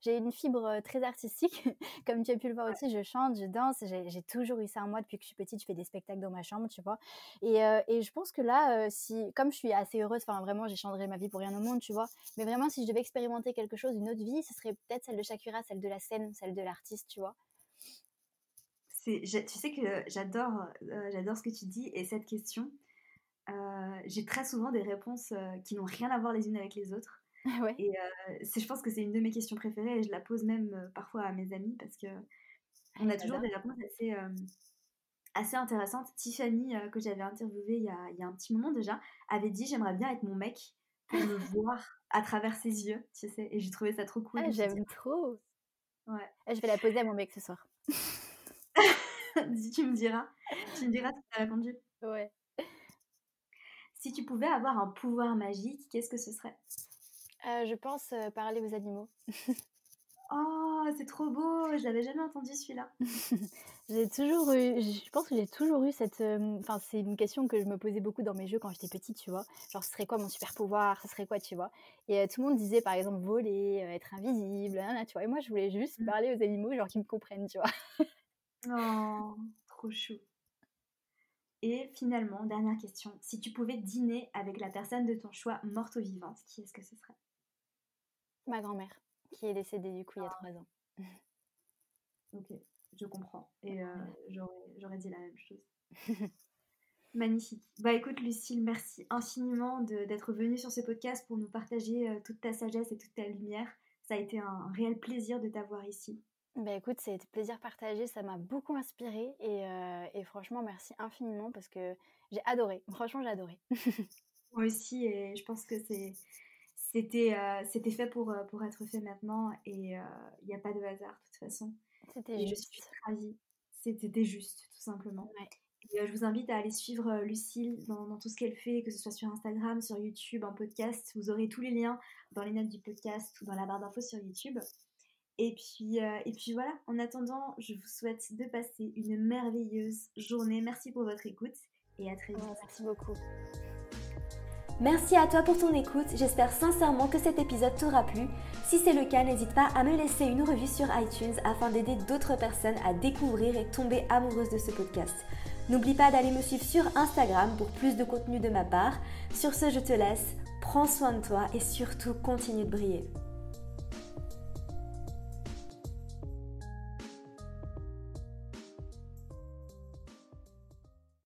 [SPEAKER 2] j'ai une fibre très artistique, comme tu as pu le voir aussi, je chante, je danse, j'ai toujours eu ça en moi depuis que je suis petite, je fais des spectacles dans ma chambre, tu vois? Et, et je pense que là, si, comme je suis assez heureuse, enfin vraiment, j'échangerais ma vie pour rien au monde, tu vois, mais vraiment, si je devais expérimenter quelque chose, une autre vie, ce serait peut-être celle de Shakira, celle de la scène, celle de l'artiste, tu vois?
[SPEAKER 3] Tu sais que j'adore j'adore ce que tu dis et cette question j'ai très souvent des réponses euh, qui n'ont rien à voir les unes avec les autres. Et euh, je pense que c'est une de mes questions préférées et je la pose même parfois à mes amis parce que on a toujours des réponses assez, assez intéressantes. Tiffany, que j'avais interviewée il y, a, il y, a, un petit moment déjà, avait dit J'aimerais bien être mon mec pour me voir à travers ses yeux, tu sais. Et j'ai trouvé ça trop cool.
[SPEAKER 2] Ah, j'aime trop.
[SPEAKER 3] Ouais.
[SPEAKER 2] Je vais la poser à mon mec ce soir.
[SPEAKER 3] tu me diras. Tu me diras ce que tu as répondu.
[SPEAKER 2] Ouais.
[SPEAKER 3] Si tu pouvais avoir un pouvoir magique, qu'est-ce que ce serait?
[SPEAKER 2] Euh, Je pense euh, parler aux animaux.
[SPEAKER 3] oh, c'est trop beau Je l'avais jamais entendu celui-là.
[SPEAKER 2] j'ai toujours eu, je pense que j'ai toujours eu cette. Euh, enfin, c'est une question que je me posais beaucoup dans mes jeux quand j'étais petite, tu vois. Genre, ce serait quoi mon super pouvoir? Ce serait quoi, tu vois? Et tout le monde disait par exemple voler, être invisible, tu vois. Et moi, je voulais juste mmh. parler aux animaux, genre qu'ils me comprennent, tu vois.
[SPEAKER 3] oh, trop chou. Et finalement, dernière question, si tu pouvais dîner avec la personne de ton choix, morte ou vivante, qui est-ce que ce serait?
[SPEAKER 2] Ma grand-mère, qui est décédée du coup il y a trois ans.
[SPEAKER 3] ok, je comprends. Et euh, j'aurais dit la même chose. Magnifique. Bah écoute Lucille, merci infiniment d'être venue sur ce podcast pour nous partager euh, toute ta sagesse et toute ta lumière. Ça a été un réel plaisir de t'avoir ici.
[SPEAKER 2] Bah écoute, c'était plaisir partagé, ça m'a beaucoup inspiré et, euh, et, franchement merci infiniment parce que j'ai adoré, franchement j'ai adoré.
[SPEAKER 3] Moi aussi et je pense que c'était euh, c'était fait pour, euh, pour être fait maintenant et il n'y a pas de hasard de toute façon.
[SPEAKER 2] C'était juste.
[SPEAKER 3] je suis ravie, c'était juste tout simplement. Et je vous invite à aller suivre Lucille dans, dans tout ce qu'elle fait, que ce soit sur Instagram, sur YouTube, en podcast. Vous aurez tous les liens dans les notes du podcast ou dans la barre d'infos sur YouTube. Et puis, euh, et puis voilà, en attendant, je vous souhaite de passer une merveilleuse journée. Merci pour votre écoute et à très vite.
[SPEAKER 2] merci beaucoup.
[SPEAKER 1] Merci à toi pour ton écoute, j'espère sincèrement que cet épisode t'aura plu. Si c'est le cas, n'hésite pas à me laisser une revue sur iTunes afin d'aider d'autres personnes à découvrir et tomber amoureuses de ce podcast. N'oublie pas d'aller me suivre sur Instagram pour plus de contenu de ma part. Sur ce, je te laisse, prends soin de toi et surtout continue de briller.